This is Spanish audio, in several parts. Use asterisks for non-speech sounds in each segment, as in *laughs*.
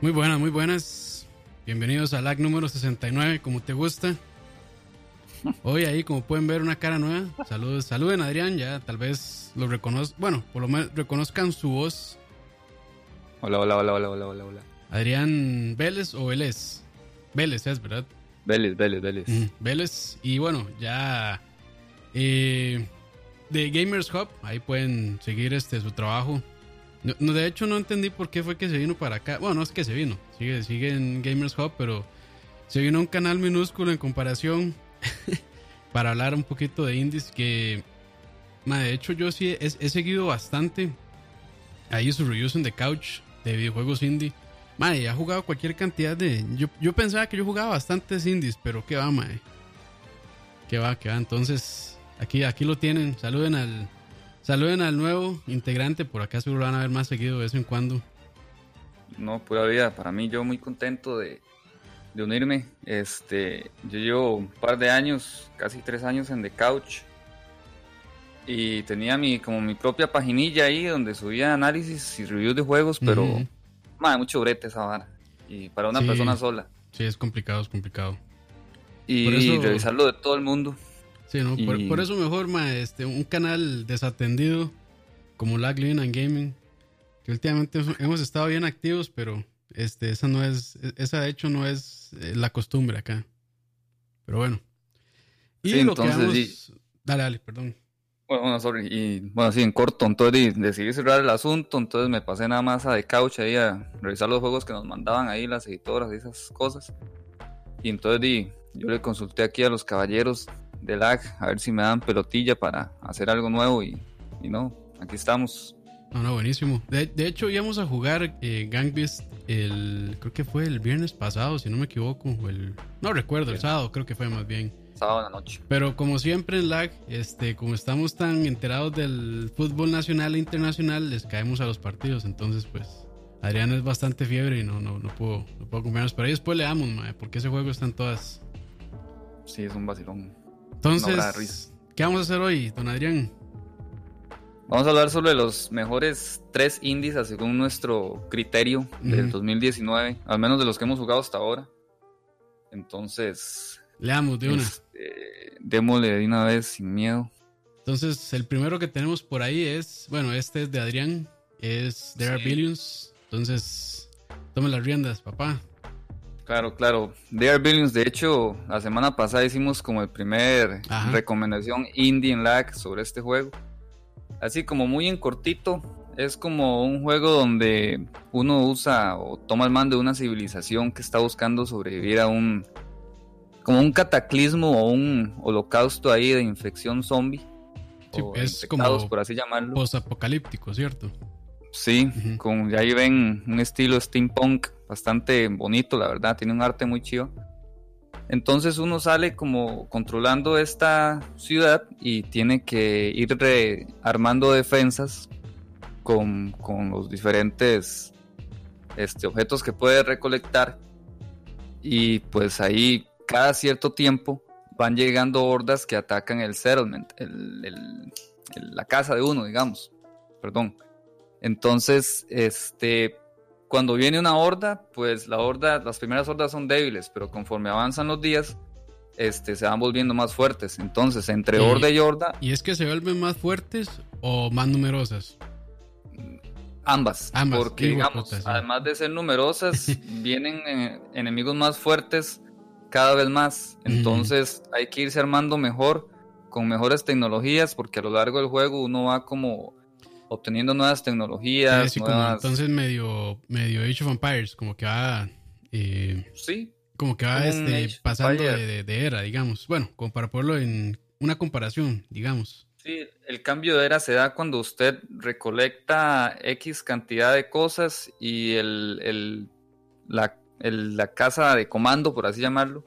Muy buenas, muy buenas. Bienvenidos al LAC número 69, como te gusta. Hoy ahí, como pueden ver, una cara nueva. Saludos, saluden a Adrián, ya tal vez lo reconozcan, bueno, por lo menos reconozcan su voz. Hola, hola, hola, hola, hola, hola, hola. Adrián Vélez o Vélez. Vélez es, ¿verdad? Vélez, Vélez, Vélez. Mm, Vélez. Y bueno, ya eh, de Gamers Hub, ahí pueden seguir este su trabajo. No, de hecho, no entendí por qué fue que se vino para acá. Bueno, no es que se vino, sigue, sigue en Gamers Hub, pero se vino a un canal minúsculo en comparación *laughs* para hablar un poquito de indies que, ma, de hecho, yo sí he, seguido bastante ahí sus reviews en The Couch de videojuegos indie. Madre, ha jugado cualquier cantidad de. Yo, yo pensaba que yo jugaba bastantes indies, pero qué va, madre. Qué va, qué va. Entonces, aquí, aquí lo tienen. Saluden al. Saluden al nuevo integrante. Por acá seguro lo van a ver más seguido de vez en cuando. No, pura vida. Para mí, yo muy contento de, de unirme. Este, yo llevo un par de años, casi tres años en The Couch. Y tenía mi, como mi propia paginilla ahí donde subía análisis y reviews de juegos, pero. Madre, mucho brete esa vara. Y para una Sí. persona sola. Sí, es complicado, es complicado. Y eso- revisarlo de todo el mundo. Sí, ¿no? Por, Y- por eso mejor, ma, este, un canal desatendido como Lag Living and Gaming, que últimamente hemos estado bien activos, pero este, esa no es, esa de hecho no es eh, la costumbre acá. Pero bueno. Y Sí, lo que entonces, vamos... sí. Dale, dale, perdón. Bueno, bueno, sorry. Y bueno, sí, en corto, entonces decidí cerrar el asunto, entonces me pasé nada más a The Couch ahí a revisar los juegos que nos mandaban ahí las editoras y esas cosas. Y entonces di, yo le consulté aquí a los caballeros de LAG a ver si me dan pelotilla para hacer algo nuevo y, y no, aquí estamos. No, no, buenísimo. De, de hecho, íbamos a jugar eh, Gang Beast el... Creo que fue el viernes pasado, si no me equivoco. o el, no recuerdo, el sábado creo que fue más bien. Sábado en la noche. Pero como siempre en lag, este, como estamos tan enterados del fútbol nacional e internacional, les caemos a los partidos. Entonces, pues, Adrián es bastante fiebre y no, no, no puedo, no puedo acompañarnos. Pero ahí después le damos, mae, porque ese juego está en todas. Sí, es un vacilón. Entonces, No. ¿qué vamos a hacer hoy, don Adrián? Vamos a hablar sobre los mejores tres indies según nuestro criterio del Ujú. 2019, al menos de los que hemos jugado hasta ahora. Entonces, Leamos de una. Este, démosle de una vez sin miedo. Entonces, el primero que tenemos por ahí es, bueno, este es de Adrián, es There Are. Billions. Entonces, tome las riendas, papá. Claro, claro. Are Billions, de hecho, la semana pasada hicimos como el primer Ajá. recomendación indie en lag sobre este juego. Así como muy en cortito, es como un juego donde uno usa o toma el mando de una civilización que está buscando sobrevivir a un como un cataclismo o un holocausto ahí de infección zombie. Sí, o es como por así llamarlo. Post-apocalíptico, ¿cierto? Sí, Ujú. con, de ahí ven un estilo steampunk bastante bonito, la verdad, tiene un arte muy chido. Entonces uno sale como controlando esta ciudad y tiene que ir armando defensas con, con los diferentes este, objetos que puede recolectar. Y pues ahí cada cierto tiempo van llegando hordas que atacan el settlement, la casa de uno, digamos. Perdón. Entonces, este, cuando viene una horda, pues la horda, las primeras hordas son débiles, pero conforme avanzan los días, este, se van volviendo más fuertes. Entonces, entre Y- horda y horda, ¿Y es que se vuelven más fuertes o más numerosas? ambas, Ambas, porque digamos, además de ser numerosas, *laughs* vienen eh, enemigos más fuertes cada vez más. Entonces, hay que irse armando mejor, con mejores tecnologías, porque a lo largo del juego uno va como obteniendo nuevas tecnologías, Sí, sí, como nuevas... entonces medio, medio Age of Empires, como que va, eh, Sí, como que va este, pasando Empires. de, de- de era, digamos. Bueno, como para ponerlo en una comparación, digamos. Sí, el cambio de era se da cuando usted recolecta X cantidad de cosas y el, el- la, el- la casa de comando, por así llamarlo,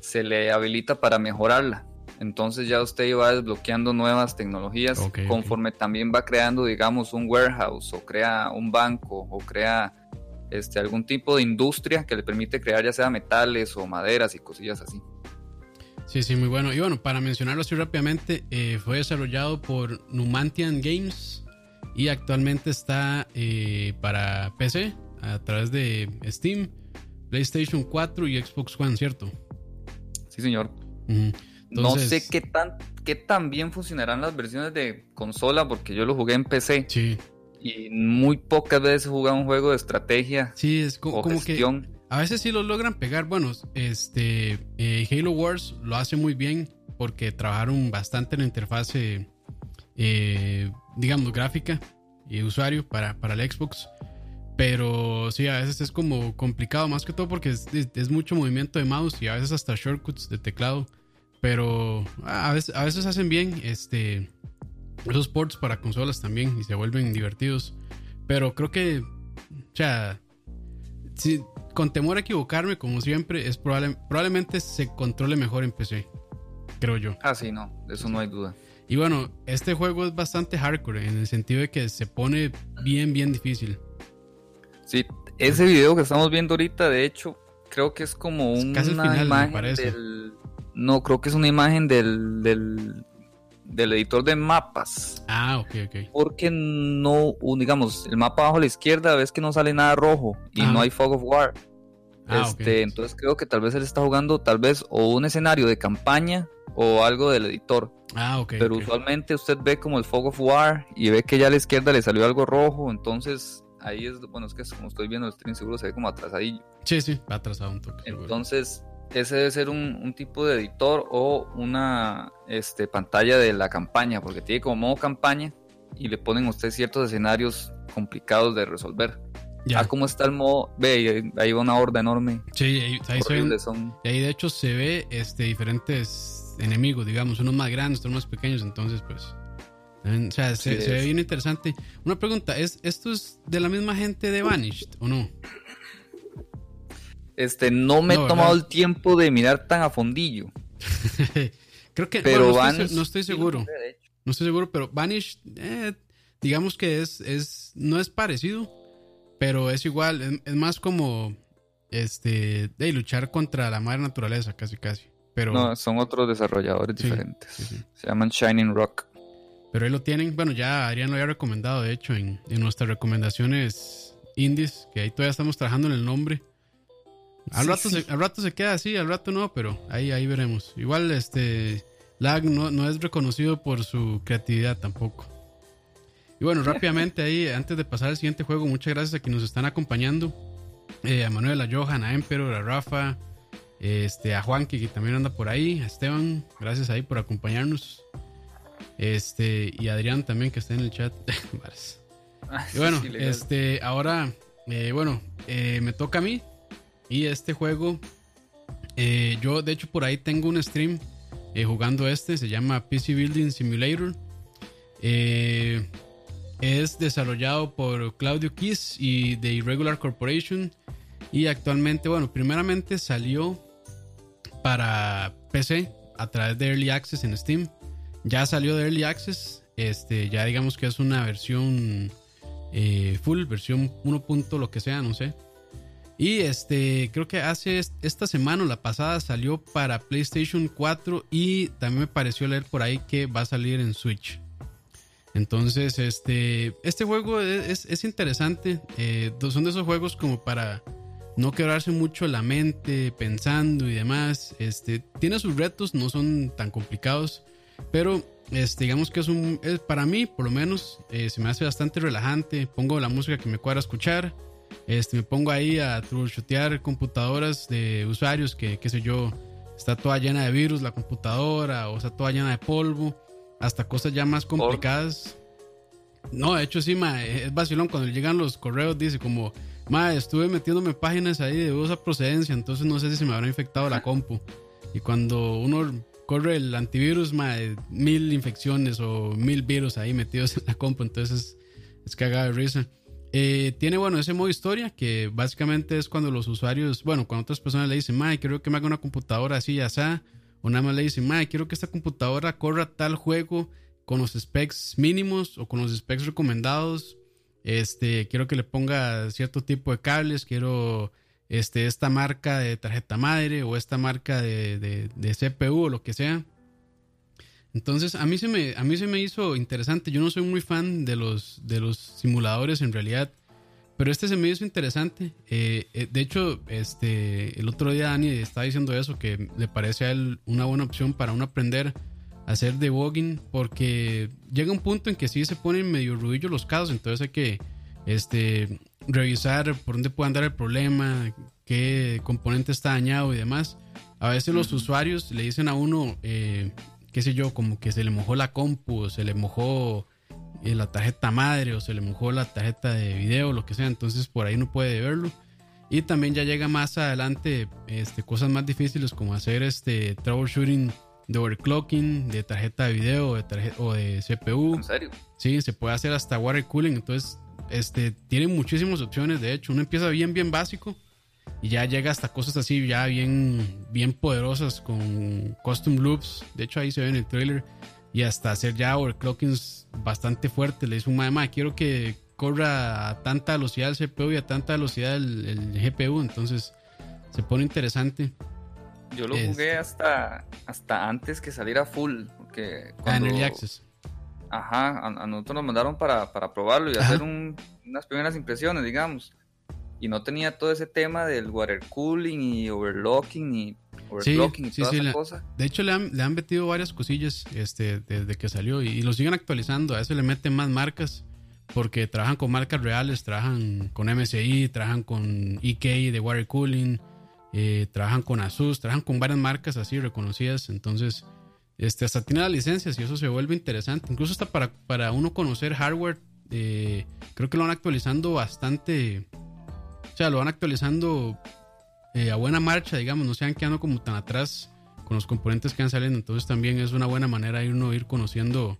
se le habilita para mejorarla. Entonces ya usted va desbloqueando nuevas tecnologías conforme también va creando, digamos, un warehouse o crea un banco o crea este, algún tipo de industria que le permite crear ya sea metales o maderas y cosillas así. Sí, sí, muy bueno. Y bueno, para mencionarlo así rápidamente, eh, fue desarrollado por Numantian Games y actualmente está eh, para PC, a través de Steam, PlayStation 4 y Xbox One, ¿cierto? Sí, señor. No sé qué tan, qué tan bien funcionarán las versiones de consola, porque yo lo jugué en PC. Sí. Y muy pocas veces he jugado un juego de estrategia. Sí, es como, que a veces sí lo logran pegar. Bueno, este eh, Halo Wars lo hace muy bien porque trabajaron bastante en la interfase, eh, digamos, gráfica y usuario para, para el Xbox. Pero sí, a veces es como complicado, más que todo porque es, mucho movimiento de mouse y a veces hasta shortcuts de teclado. Pero a veces, a veces hacen bien este, esos ports para consolas también y se vuelven divertidos. Pero creo que, o sea, si, con temor a equivocarme, como siempre, es probable, probablemente se controle mejor en PC. Creo yo. Ah, sí, no, de eso no hay duda. Y bueno, este juego es bastante hardcore en el sentido de que se pone bien, bien difícil. Sí, ese video que estamos viendo ahorita, de hecho, creo que es como una imagen del... No, creo que es una imagen del, del, del, editor de mapas. Ah, ok, ok. Porque no, digamos, el mapa abajo a la izquierda ves que no sale nada rojo y no hay fog of war. Ah, este, Entonces creo que tal vez él está jugando tal vez o un escenario de campaña o algo del editor. Ah, ok. Pero usualmente usted ve como el fog of war y ve que ya a la izquierda le salió algo rojo, entonces ahí es, bueno, es que como estoy viendo el stream seguro se ve como atrasadillo. Sí, sí, atrasado un toque. Entonces, ese debe ser un, tipo de editor o una este, pantalla de la campaña, porque tiene como modo campaña y le ponen a usted ciertos escenarios complicados de resolver. Ya. Ah, cómo está el modo. Ve, ahí va una horda enorme. Sí, ahí, ahí son. Y ahí de hecho se ve este, diferentes enemigos, digamos, unos más grandes, otros más pequeños, entonces pues o sea, se, ve bien interesante. Una pregunta, ¿es, ¿esto es de la misma gente de Vanished o no? Este, no me he tomado el tiempo de mirar tan a fondillo. *laughs* Creo que pero no, estoy, seguro. No estoy seguro, pero Vanished, eh, digamos que es, es, no es parecido, pero es igual, es, más como este de luchar contra la madre naturaleza, casi casi. Pero, no, son otros desarrolladores diferentes. Se llaman Shining Rock. Pero ahí lo tienen. Bueno, ya Adrián lo había recomendado, de hecho, en, nuestras recomendaciones indies, que ahí todavía estamos trabajando en el nombre. Al, rato, Se, al rato se queda así, al rato no, pero ahí, ahí veremos. Igual, este, Lag no, no es reconocido por su creatividad tampoco. Y bueno, rápidamente ahí, antes de pasar al siguiente juego, muchas gracias a quienes nos están acompañando. Eh, a Manuel, a Johan, a Emperor, a Rafa, este, a Juan, que también anda por ahí, a Esteban, gracias ahí por acompañarnos. Este, y Adrián también que está en el chat. *laughs* Ah, y bueno, este, ahora, eh, bueno, eh, me toca a mí. Y este juego, eh, yo de hecho por ahí tengo un stream jugando este, se llama PC Building Simulator. es desarrollado por Claudio Kiss y The Irregular Corporation. Y actualmente, bueno, primeramente salió para PC a través de Early Access en Steam. Ya salió de Early Access. Este, ya digamos que es una versión eh, full, versión 1. lo que sea, no sé. Y este, creo que hace esta semana o la pasada salió para PlayStation 4 y también me pareció leer por ahí que va a salir en Switch. Entonces, este, este juego es, interesante. Eh, son de esos juegos como para no quebrarse mucho la mente pensando y demás. Este, tiene sus retos, no son tan complicados. Pero este, digamos que es un, para mí por lo menos, eh, se me hace bastante relajante. Pongo la música que me cuadra escuchar. Este, me pongo ahí a troubleshootear computadoras de usuarios que, qué sé yo, está toda llena de virus la computadora o está toda llena de polvo, hasta cosas ya más complicadas. No, de hecho sí, ma, es vacilón. Cuando llegan los correos dice como, ma, estuve metiéndome páginas ahí de dudosa procedencia, entonces no sé si se me habrá infectado la compu. Y cuando uno corre el antivirus, mil infecciones o mil virus ahí metidos en la compu, entonces es cagada de risa. Eh, tiene, bueno, ese modo historia que básicamente es cuando los usuarios, bueno, cuando otras personas le dicen, Mae, quiero que me haga una computadora así y así, o nada más le dicen, Mae, quiero que esta computadora corra tal juego con los specs mínimos o con los specs recomendados. Este, quiero que le ponga cierto tipo de cables, quiero este, esta marca de tarjeta madre o esta marca de, CPU o lo que sea. Entonces, a mí, se me, a mí se me hizo interesante. Yo no soy muy fan de los, de los simuladores en realidad, pero este se me hizo interesante. Eh, eh, de hecho, este, el otro día Dani estaba diciendo eso, que le parece a él una buena opción para uno aprender a hacer debugging, porque llega un punto en que sí se ponen medio ruidillos los casos, entonces hay que este, revisar por dónde puede andar el problema, qué componente está dañado y demás. A veces los usuarios le dicen a uno, eh, qué sé yo, como que se le mojó la compu, o se le mojó eh, la tarjeta madre, o se le mojó la tarjeta de video, lo que sea. Entonces por ahí no puede verlo. Y también ya llega más adelante este, cosas más difíciles como hacer este troubleshooting de overclocking, de tarjeta de video de tarjeta, o de CPU. ¿En serio? Sí, se puede hacer hasta water cooling. Entonces, este, tiene muchísimas opciones. De hecho, uno empieza bien, bien básico y ya llega hasta cosas así ya bien, bien poderosas con custom loops. De hecho, ahí se ve en el trailer. Y hasta hacer ya overclockings bastante fuertes. Le dice un mamá, quiero que corra a tanta velocidad el CPU y a tanta velocidad el, GPU. Entonces se pone interesante. Yo lo jugué hasta, hasta antes que saliera full. Porque ah, en Early Access. Ajá, a, nosotros nos mandaron para, probarlo y hacer unas primeras impresiones, digamos y no tenía todo ese tema del water cooling y overlocking y overclocking y toda esa cosa. De hecho, le han, le han metido varias cosillas este, desde que salió y, lo siguen actualizando. A eso le meten más marcas porque trabajan con marcas reales, trabajan con MSI, trabajan con EK de water cooling, eh, trabajan con Asus, trabajan con varias marcas así reconocidas. Entonces, este, hasta tiene las licencias y eso se vuelve interesante. Incluso hasta para, para uno conocer hardware, eh, creo que lo van actualizando bastante sea, lo van actualizando eh, a buena marcha, digamos, no se van quedando como tan atrás con los componentes que han saliendo. Entonces también es una buena manera de uno ir conociendo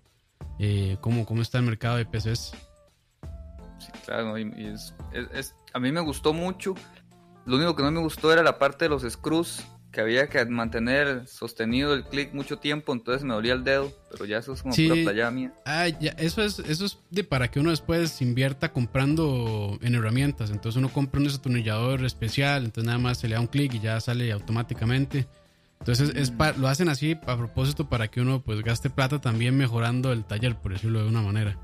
eh, cómo, cómo está el mercado de PCs. Sí, claro, y es, a mí me gustó mucho. Lo único que no me gustó era la parte de los screws que había que mantener sostenido el clic mucho tiempo, entonces me dolía el dedo, pero ya eso es como sí. pura mía. Ah, ya, eso es, eso es de para que uno después invierta comprando en herramientas. Entonces uno compra un destornillador especial, entonces nada más se le da un clic y ya sale automáticamente. Entonces es mm. lo hacen así a propósito para que uno pues gaste plata también mejorando el taller, por decirlo de una manera.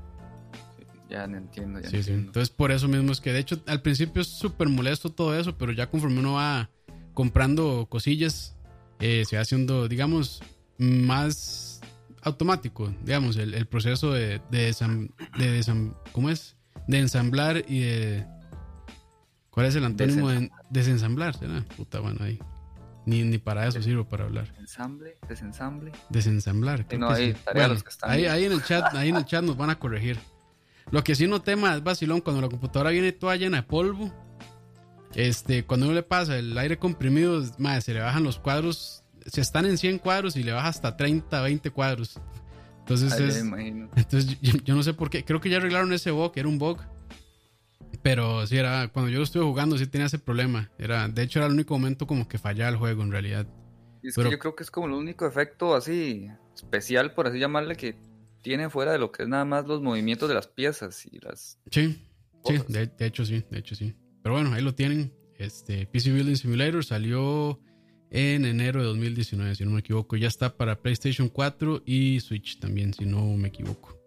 ya entiendo, ya entiendo. Entonces por eso mismo es que de hecho al principio es súper molesto todo eso, pero ya conforme uno va comprando cosillas, eh, se va haciendo, digamos, más automático, digamos, el, proceso de, de, ¿cómo es? De ensamblar y de... ¿Cuál es el antónimo de desensamblar? Puta, bueno, ahí. Ni, ni para eso sirvo para hablar. Ensamble, desensamble. Desensamblar. ahí, ahí, en el chat, *laughs* ahí en el chat nos van a corregir. Lo que sí no tema es vacilón cuando la computadora viene toda llena de polvo este, cuando uno le pasa el aire comprimido, se le bajan los cuadros, se están en 100 cuadros y le baja hasta 30, 20 cuadros. Entonces, entonces yo, no sé por qué, creo que ya arreglaron ese bug, era un bug. Pero sí, era, cuando yo lo estuve jugando, sí tenía ese problema. Era, de hecho, era el único momento como que fallaba el juego en realidad. es que yo creo que es como el único efecto así especial, por así llamarle, que tiene fuera de lo que es nada más los movimientos de las piezas y las. Sí, sí, de, hecho sí, de hecho sí. Pero bueno, ahí lo tienen. Este PC Building Simulator salió en enero de 2019, si no me equivoco. Ya está para PlayStation 4 y Switch también, si no me equivoco.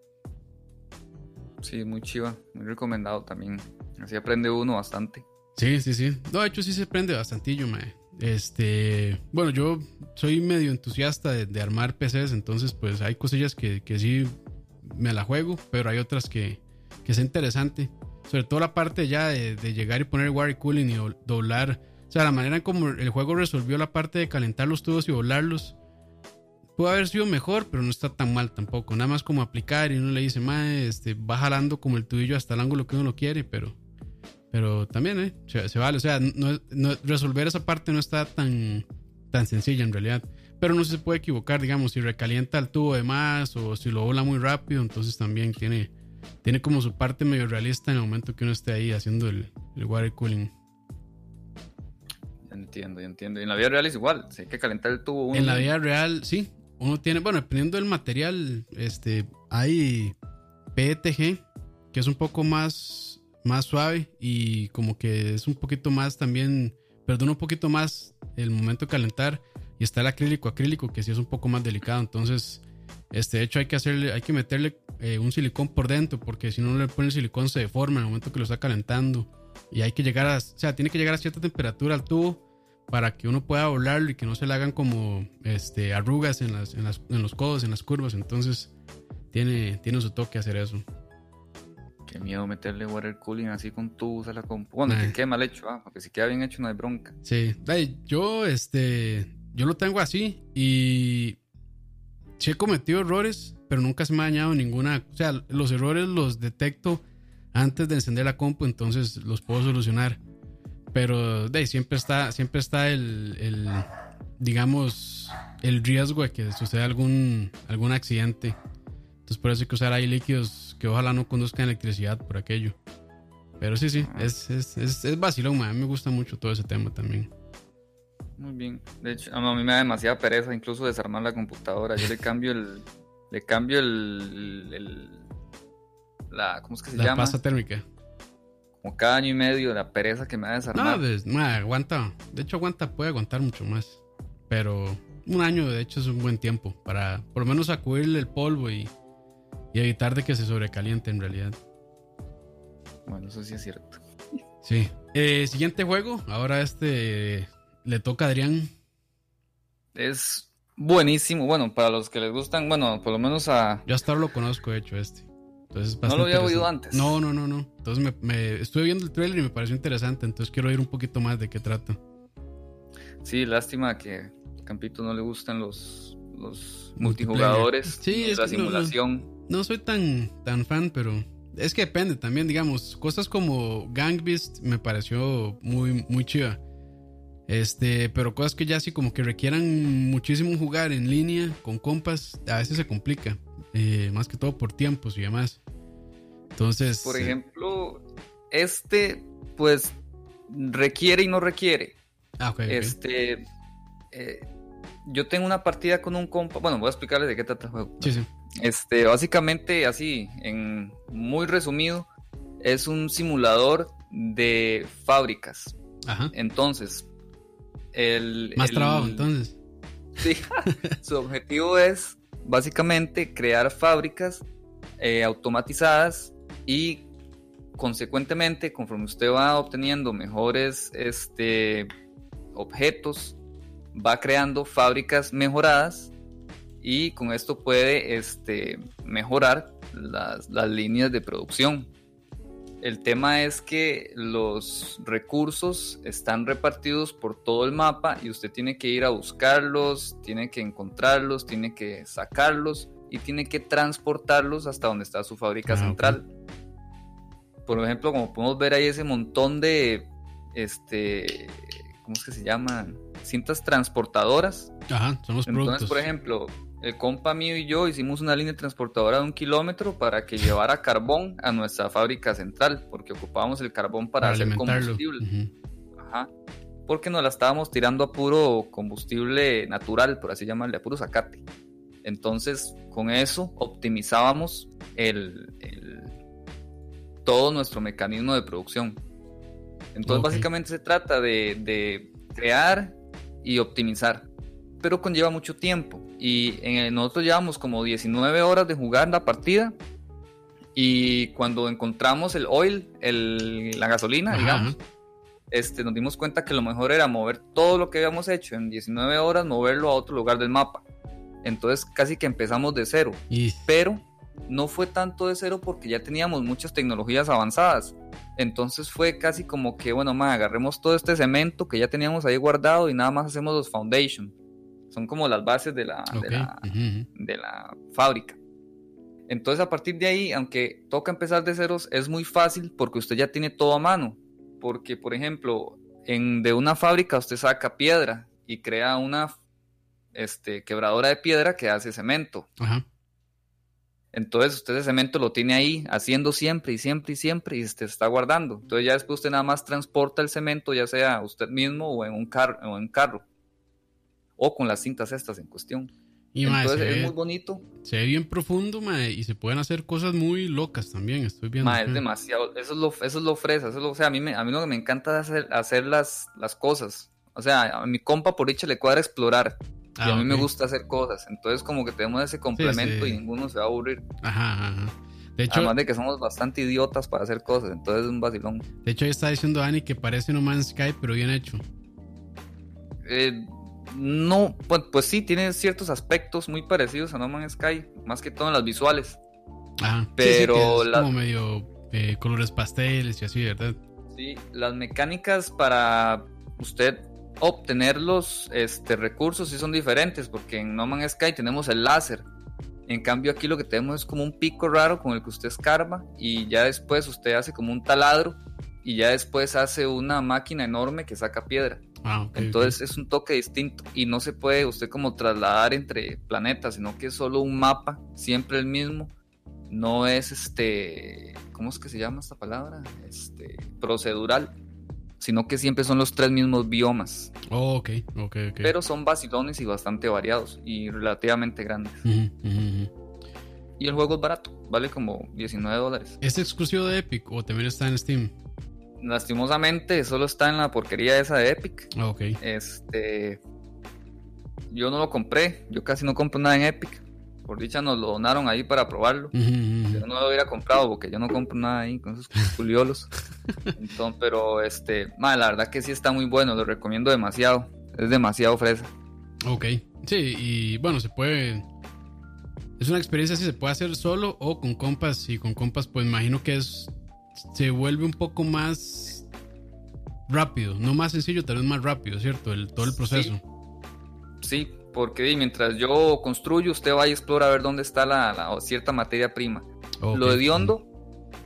Sí, muy chiva, muy recomendado también. Así aprende uno bastante. Sí, sí, sí. No, de hecho sí se aprende bastantillo, mae. Este, bueno, yo soy medio entusiasta de, armar PCs, entonces pues hay cosillas que, que, sí me la juego, pero hay otras que, que es interesante. Sobre todo la parte ya de, llegar y poner water cooling y doblar. O sea, la manera en como el juego resolvió la parte de calentar los tubos y volarlos. Puede haber sido mejor, pero no está tan mal tampoco. Nada más como aplicar y uno le dice, mae, este, va jalando como el tubillo hasta el ángulo que uno lo quiere, pero, pero también, ¿eh? Se, vale. O sea, resolver esa parte no está tan, tan sencilla en realidad. Pero no se puede equivocar, digamos, si recalienta el tubo de más o si lo vola muy rápido, entonces también tiene, tiene como su parte medio realista en el momento que uno esté ahí haciendo el, el water cooling. entiendo, entiendo. Y en la vida real es igual, hay que calentar el tubo. En la vida real, sí. Uno tiene, bueno, dependiendo del material, este, hay PETG, que es un poco más, más suave y como que es un poquito más también, perdona un poquito más el momento de calentar. Y está el acrílico, acrílico, que sí es un poco más delicado. Entonces, este, de hecho, hay que hacerle, hay que meterle eh, un silicón por dentro, porque si no le pone el silicón se deforma en el momento que lo está calentando. Y hay que llegar a, o sea, tiene que llegar a cierta temperatura al tubo para que uno pueda volarlo y que no se le hagan como este, arrugas en, las, en, las, en los codos, en las curvas. Entonces, tiene, tiene su toque hacer eso. Qué miedo meterle water cooling así con tubos a la compu. Bueno, que quede mal hecho, ah, porque si queda bien hecho no hay bronca. Sí, yo, este, yo lo tengo así y sí he cometido errores, pero nunca se me ha dañado ninguna. O sea, los errores los detecto antes de encender la compu, entonces los puedo solucionar. Pero de, siempre está, siempre está el, el, digamos, el riesgo de que suceda algún, algún accidente. Entonces por eso hay que usar ahí líquidos que ojalá no conduzcan electricidad por aquello. Pero sí, sí, es, es, es, es vacilón, a mí me gusta mucho todo ese tema también. Muy bien. De hecho, a mí me da demasiada pereza incluso desarmar la computadora. Yo le cambio el. Le cambio el. el, la, ¿Cómo es que se llama? La pasta térmica. Como cada año y medio, la pereza que me. No, pues, no, aguanta. De hecho, aguanta, puede aguantar mucho más. Pero un año, de hecho, es un buen tiempo para por lo menos sacudirle el polvo y, y evitar de que se sobrecaliente en realidad. Bueno, eso sí es cierto. Sí. Eh, siguiente juego. Ahora este le toca a Adrián. Es buenísimo. Bueno, para los que les gustan, bueno, por lo menos a. Yo hasta ahora lo conozco, de hecho, este. Entonces, no lo había oído antes. No, no, no, no. Entonces me, me, estuve viendo el trailer y me pareció interesante. Entonces quiero oír un poquito más de qué trata. Sí, lástima que a Campito no le gustan los, los multijugadores. Sí, es la simulación. No, no, soy tan, tan fan, pero es que depende también, digamos, cosas como Gang Beast me pareció muy, muy chiva. Este, pero cosas que ya así como que requieran muchísimo jugar en línea con compas, a veces se complica. Eh, más que todo por tiempos y demás. Entonces. Por ejemplo, este, pues, requiere y no requiere. Ah, okay, este. Eh, yo tengo una partida con un compa. Bueno, voy a explicarles de qué trata el juego. Sí, sí. Este, básicamente, así, en muy resumido, es un simulador de fábricas. Ajá. Entonces, el, Más el, trabajo, entonces. Sí, *laughs* su objetivo es básicamente crear fábricas eh, automatizadas y consecuentemente, conforme usted va obteniendo mejores este, objetos, va creando fábricas mejoradas y con esto puede este, mejorar las, las líneas de producción. El tema es que los recursos están repartidos por todo el mapa y usted tiene que ir a buscarlos, tiene que encontrarlos, tiene que sacarlos y tiene que transportarlos hasta donde está su fábrica Ah, central. Por ejemplo, como podemos ver ahí ese montón de, este, ¿cómo es que se llaman? Cintas transportadoras. Ajá, son los Entonces, productos. por ejemplo, el compa mío y yo hicimos una línea transportadora de un kilómetro para que llevara carbón a nuestra fábrica central, porque ocupábamos el carbón para, hacer combustible. Ajá. Porque nos la estábamos tirando a puro combustible natural, por así llamarle, a puro zacate. Entonces, con eso optimizábamos el, el- todo nuestro mecanismo de producción. Entonces, básicamente se trata de, de crear y optimizar, pero conlleva mucho tiempo. Y en- nosotros llevamos como 19 horas de jugar la partida. Y cuando encontramos el oil, el- la gasolina, Ajá, digamos, este, nos dimos cuenta que lo mejor era mover todo lo que habíamos hecho en 19 horas, moverlo a otro lugar del mapa. Entonces casi que empezamos de cero, Y pero no fue tanto de cero porque ya teníamos muchas tecnologías avanzadas. Entonces fue casi como que, bueno, ma, agarremos todo este cemento que ya teníamos ahí guardado y nada más hacemos los foundation. Son como las bases de la, de la, de fábrica. Entonces a partir de ahí, aunque toca empezar de ceros, es muy fácil porque usted ya tiene todo a mano. Porque, por ejemplo, en, de una fábrica usted saca piedra y crea una este, quebradora de piedra que hace cemento. Ajá. Entonces usted ese cemento lo tiene ahí haciendo siempre y siempre y siempre y se está guardando. Entonces ya después usted nada más transporta el cemento, ya sea usted mismo o en un, o en carro. O con las cintas estas en cuestión. Y mae, Entonces es ve, muy bonito. se ve bien profundo, mae, y se pueden hacer cosas muy locas también. Estoy viendo. Ma, acá. es demasiado, eso es lo, eso es lo fresa, eso es lo, o sea, a mí, me, a mí lo que me encanta es hacer, hacer las, las cosas. O sea, a mi compa por dicha le cuadra explorar. y Ah, a mí me ok. gusta hacer cosas. Entonces como que tenemos ese complemento sí. y ninguno se va a aburrir. Ajá, ajá. De hecho, Además de que somos bastante idiotas para hacer cosas, entonces es un vacilón. De hecho, ahí está diciendo Dani que parece No Man's Sky, pero bien hecho. Eh, no, pues, pues, sí, tiene ciertos aspectos muy parecidos a No Man's Sky, más que todo en las visuales. Ajá, pero sí, como medio eh, colores pasteles y así, ¿verdad? Sí, las mecánicas para usted obtener los este, recursos sí son diferentes, porque en No Man's Sky tenemos el láser. En cambio aquí lo que tenemos es como un pico raro con el que usted escarba y ya después usted hace como un taladro y ya después hace una máquina enorme que saca piedra. Ah, Entonces es un toque distinto y no se puede usted como trasladar entre planetas, sino que es solo un mapa, siempre el mismo. No es este, ¿cómo es que se llama esta palabra? Este, procedural, sino que siempre son los tres mismos biomas. Oh, ok, ok, ok. Pero son vacilones y bastante variados y relativamente grandes. Y el juego es barato, vale como 19 dólares. ¿Es exclusivo de Epic o también está en Steam? Lastimosamente solo está en la porquería esa de Epic. Ok. Este. Yo no lo compré. Yo casi no compro nada en Epic. Por dicha nos lo donaron ahí para probarlo. Yo no lo hubiera comprado porque yo no compro nada ahí con esos *laughs* culiolos. Entonces, pero este, la verdad que sí está muy bueno, lo recomiendo demasiado. Es demasiado fresa. Ok. Sí, y bueno, se puede. Es una experiencia si se puede hacer solo o con compas. Y con compas, pues imagino que es se vuelve un poco más rápido, no más sencillo, tal vez más rápido, ¿cierto? El, todo el proceso. Sí, porque mientras yo construyo, usted va y explora a ver dónde está la, cierta materia prima. Lo de Diondo,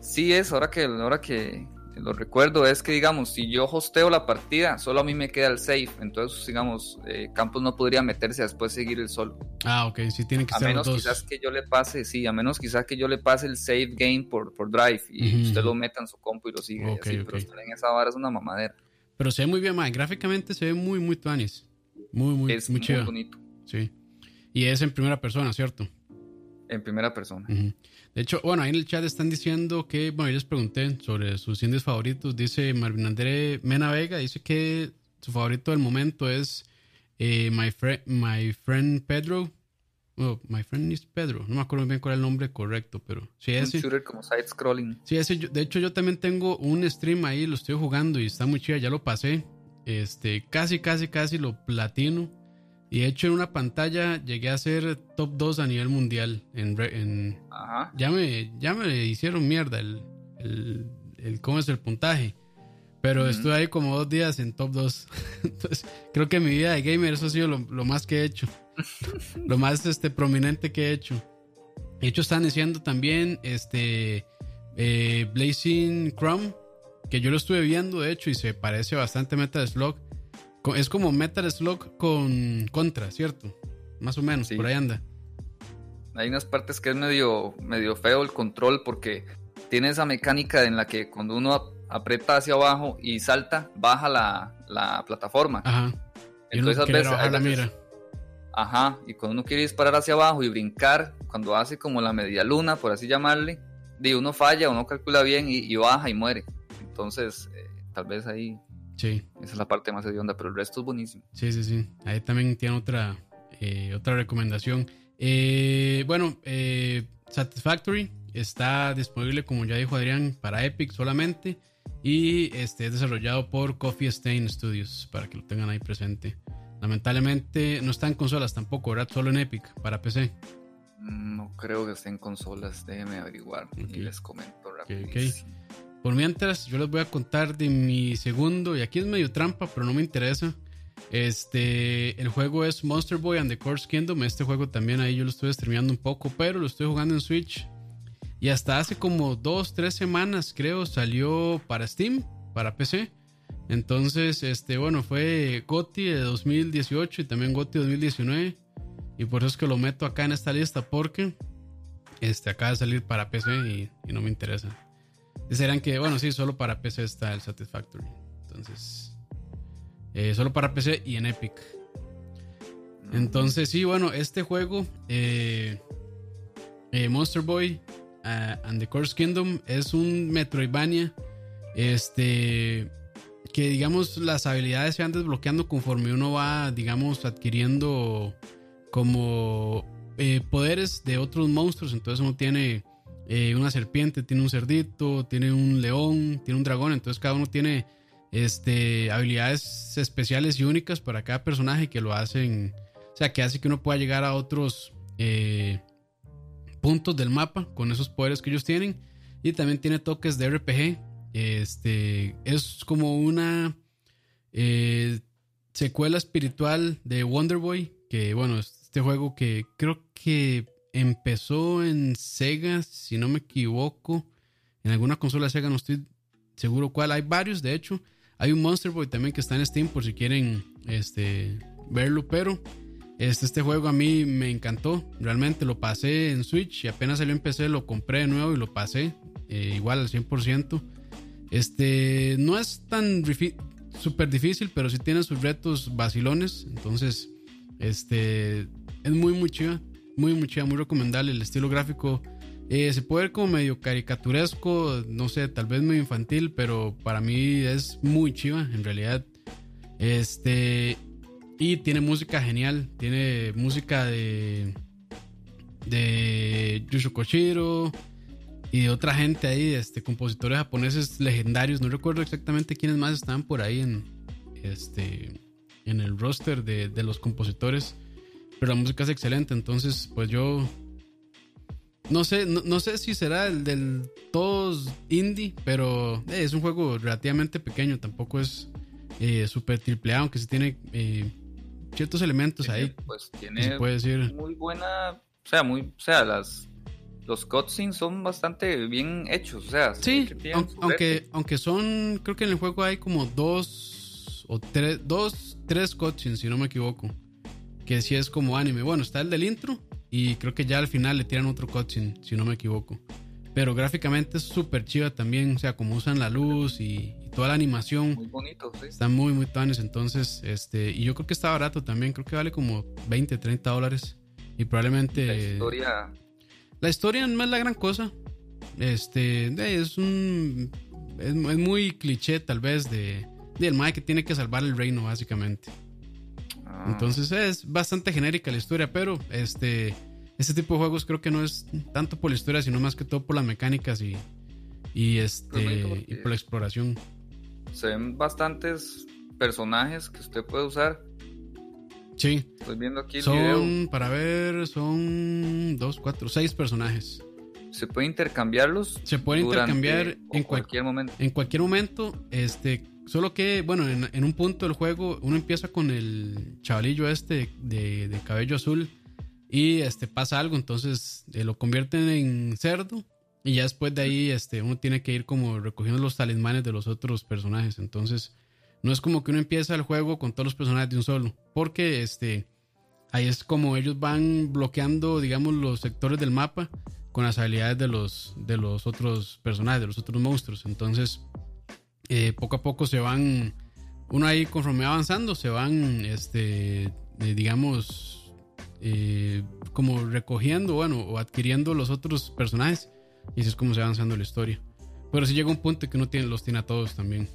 sí es, ahora que, ahora que, lo recuerdo es que, digamos, si yo hosteo la partida, solo a mí me queda el save. Entonces, digamos, eh, Campos no podría meterse a después seguir el solo. Ah, ok, sí tiene que a menos quizás que yo le pase, sí, a menos quizás que yo le pase el save game por, por Drive y usted lo meta en su compu y lo sigue. así, Pero estar en esa vara es una mamadera. Pero se ve muy bien, man. Gráficamente se ve muy, muy tuanis. Muy, muy, es muy, bonito. Sí. Y es en primera persona, ¿cierto? En primera persona. De hecho, bueno, ahí en el chat están diciendo que, bueno, yo les pregunté sobre sus indies favoritos. Dice Marvin André Mena Vega, dice que su favorito del momento es eh, My, My Friend Pedro. Oh, My Friend is Pedro. No me acuerdo bien cuál es el nombre correcto, pero sí, ese. Un shooter como side scrolling. Sí, ese. de hecho, yo también tengo un stream ahí, lo estoy jugando y está muy chido, ya lo pasé. Este, casi, casi, casi lo platino. Y de hecho en una pantalla llegué a ser top 2 a nivel mundial. En, Ya, me, ya me hicieron mierda el, el, cómo es el puntaje. Pero estuve ahí como dos días en top 2. *laughs* Entonces creo que mi vida de gamer eso ha sido lo, más que he hecho. *laughs* lo más este, prominente que he hecho. De hecho están diciendo también este eh, Blazing Chrome. Que yo lo estuve viendo de hecho y se parece bastante a Metal Slug. Es como Metal Slug con Contra, ¿cierto? Más o menos, por ahí anda. Hay unas partes que es medio, medio feo el control porque tiene esa mecánica en la que cuando uno aprieta hacia abajo y salta, baja la, plataforma. Ajá. Entonces a veces, la mira. Ajá, y cuando uno quiere disparar hacia abajo y brincar, cuando hace como la media luna, por así llamarle, de uno falla, uno calcula bien y, baja y muere. Entonces, eh, tal vez ahí Sí. Esa es la parte más hedionda, pero el resto es buenísimo. Sí, sí, sí. Ahí también tiene otra, eh, otra recomendación. Eh, bueno, eh, Satisfactory está disponible, como ya dijo Adrián, para Epic solamente. Y este, es desarrollado por Coffee Stain Studios, para que lo tengan ahí presente. Lamentablemente no está en consolas tampoco, ¿verdad? Solo en Epic, para PC. No creo que esté en consolas, déjenme averiguar y les comento rápido. Por mientras, yo les voy a contar de mi segundo, y aquí es medio trampa, pero no me interesa. Este, el juego es Monster Boy and the Course Kingdom. Este juego también ahí yo lo estoy streameando un poco, pero lo estoy jugando en Switch. Y hasta hace como dos, tres semanas, creo, salió para Steam, para PC. Entonces, este, bueno, fue GOTY de 2018 y también GOTY 2019. Y por eso es que lo meto acá en esta lista, porque este acaba de salir para PC y no me interesa. Serán que, bueno, sí, solo para PC está el Satisfactory. Entonces, eh, solo para PC y en Epic. Entonces, sí, bueno, este juego, eh, eh, Monster Boy and the Course Kingdom, es un Metroidvania. Este, que digamos, las habilidades se van desbloqueando conforme uno va, digamos, adquiriendo como poderes de otros monstruos. Entonces, uno tiene eh, una serpiente, tiene un cerdito, tiene un león, tiene un dragón. Entonces cada uno tiene este, habilidades especiales y únicas para cada personaje que lo hacen, o sea, que hace que uno pueda llegar a otros eh, puntos del mapa con esos poderes que ellos tienen. Y también tiene toques de RPG. Este es como una eh, secuela espiritual de Wonder Boy. Que bueno, este juego que creo que empezó en Sega, si no me equivoco. En alguna consola Sega, no estoy seguro cuál. Hay varios, de hecho. Hay un Monster Boy también que está en Steam por si quieren este, verlo, pero este, este juego a mí me encantó. Realmente lo pasé en Switch y apenas salió en PC lo compré de nuevo y lo pasé eh, igual al 100%. Este no es tan súper difícil, pero sí tiene sus retos vacilones. Entonces, este es muy, muy chiva. Muy, muy chiva, muy recomendable. El estilo gráfico eh, se puede ver como medio caricaturesco, no sé, tal vez medio infantil, pero para mí es muy chiva, en realidad. Este. Y tiene música genial. Tiene música de. De Yusho Koshiro. Y de otra gente ahí, este, compositores japoneses legendarios. No recuerdo exactamente quiénes más estaban por ahí en. Este. En el roster de, de los compositores. Pero la música es excelente. Entonces, pues yo no sé, no, sé si será el del todos indie, pero eh, es un juego relativamente pequeño, tampoco es eh, super triple A, aunque sí tiene eh, ciertos elementos ahí. Pues tiene puede decir. muy buena, o sea, muy, o sea, las los cutscenes son bastante bien hechos, o sea, sí, aunque, aunque son, creo que en el juego hay como dos o tres, dos, tres cutscenes, si no me equivoco, que sí es como anime. Bueno, está el del intro, y creo que ya al final le tiran otro cutscene, si no me equivoco. Pero gráficamente es súper chiva también, o sea, como usan la luz y, toda la animación. Muy bonito, sí. Están muy, muy tanes. Entonces, este, y yo creo que está barato también, creo que vale como 20, 30 dólares. Y probablemente. La historia. La historia no es la gran cosa. Este, es un. Es, muy cliché, tal vez, de. Del Mike que tiene que salvar el reino, básicamente. Ah. Entonces es bastante genérica la historia, pero este, este tipo de juegos creo que no es tanto por la historia, sino más que todo por las mecánicas y, y, este, y por la exploración. Se ven bastantes personajes que usted puede usar. Sí. Estoy viendo aquí el son, Para ver, son dos, cuatro, seis personajes. ¿Se puede intercambiarlos? Se puede intercambiar en cualquier momento. En cualquier momento. Este, Solo que, bueno, en, un punto del juego uno empieza con el chavalillo este de, cabello azul y este pasa algo, entonces eh, lo convierten en cerdo y ya después de ahí este, uno tiene que ir como recogiendo los talismanes de los otros personajes. Entonces no es como que uno empieza el juego con todos los personajes de un solo, porque este, ahí es como ellos van bloqueando, digamos, los sectores del mapa con las habilidades de los, de los otros personajes, de los otros monstruos. Entonces eh, poco a poco se van, uno ahí conforme avanzando, se van, este, eh, digamos, eh, como recogiendo, bueno, o adquiriendo los otros personajes. Y así es como se va avanzando la historia. Pero si llega un punto que uno tiene, los tiene a todos también.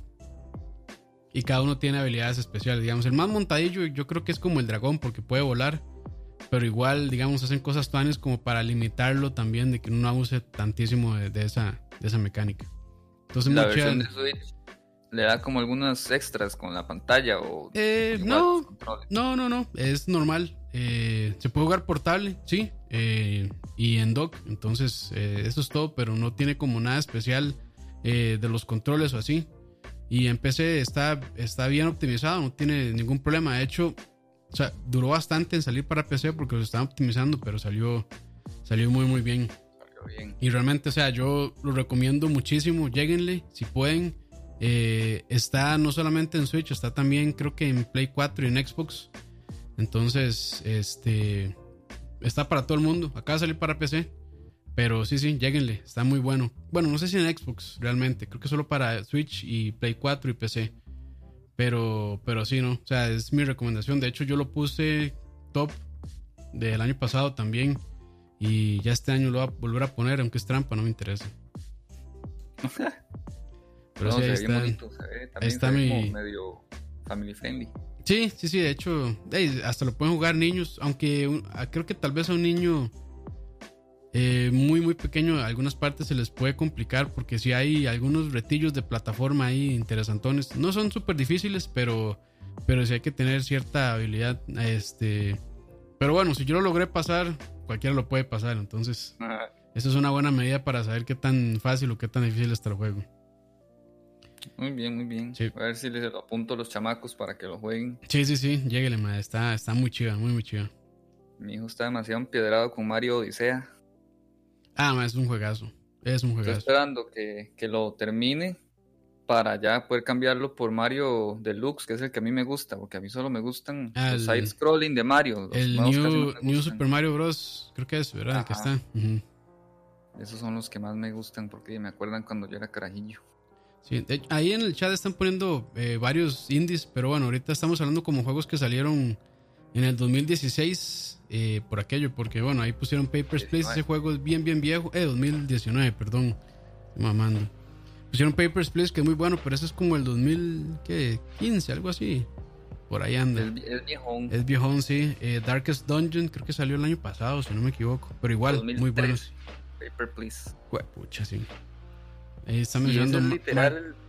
Y cada uno tiene habilidades especiales. Digamos, el más montadillo yo creo que es como el dragón porque puede volar. Pero igual, digamos, hacen cosas tan como para limitarlo también de que uno use tantísimo de, esa, de esa mecánica. Entonces, la versión de Switch le da como algunas extras con la pantalla o eh, no no no no es normal. Eh, se puede jugar portable sí eh, y en dock entonces eso es todo pero no tiene como nada especial de los controles o así. Y en PC está está bien optimizado no tiene ningún problema. De hecho o sea duró bastante en salir para PC porque lo estaban optimizando pero salió salió muy muy bien. bien. Y realmente o sea yo lo recomiendo muchísimo. Lleguenle si pueden eh, está no solamente en Switch, está también creo que en Play 4 y en Xbox. Entonces, este está para todo el mundo. Acaba de salir para PC. Pero sí, sí, lleguenle, está muy bueno. Bueno, no sé si en Xbox realmente, creo que solo para Switch y Play 4 y PC. Pero, pero sí, ¿no? O sea, es mi recomendación. De hecho, yo lo puse top del año pasado también. Y ya este año lo voy a volver a poner, aunque es trampa, no me interesa. *laughs* Pero sí, está, mi... medio family friendly. Sí, sí, sí, de hecho, hasta lo pueden jugar niños, aunque ah, creo que tal vez a un niño eh, muy, muy pequeño. Algunas partes se les puede complicar porque si hay algunos retillos de plataforma ahí interesantones. No son súper difíciles, pero, pero sí hay que tener cierta habilidad. Este, pero bueno, si yo lo logré pasar, cualquiera lo puede pasar. Entonces, eso es una buena medida para saber qué tan fácil o qué tan difícil está el juego. Muy bien, muy bien. A ver si les apunto a los chamacos para que lo jueguen. Sí, sí, sí, lléguele, Está, está muy chido, muy, muy chido. Mi hijo está demasiado empiedrado con Mario Odisea. Ah, es un juegazo. Es un juegazo. Estoy esperando que, que, lo termine para ya poder cambiarlo por Mario Deluxe, que es el que a mí me gusta, porque a mí solo me gustan ah, los side scrolling de Mario. el New, New, Super Mario Bros. Creo que es, ¿verdad? El que está. Esos son los que más me gustan porque me acuerdan cuando yo era carajillo. Sí, ahí en el chat están poniendo eh, varios indies, pero bueno, ahorita estamos hablando como juegos que salieron en el 2016 eh, por aquello, porque bueno, ahí pusieron Papers, Please, ese juego es bien, bien viejo, eh, 2019, perdón, mamando. Pusieron Papers, Please, que es muy bueno, pero eso es como el 2015, algo así. Por ahí anda. Es, viejón. Es viejón, sí. Eh, Darkest Dungeon creo que salió el año pasado, si no me equivoco. Pero igual, muy bueno. Paper Please. pucha, sí. Ahí están mencionando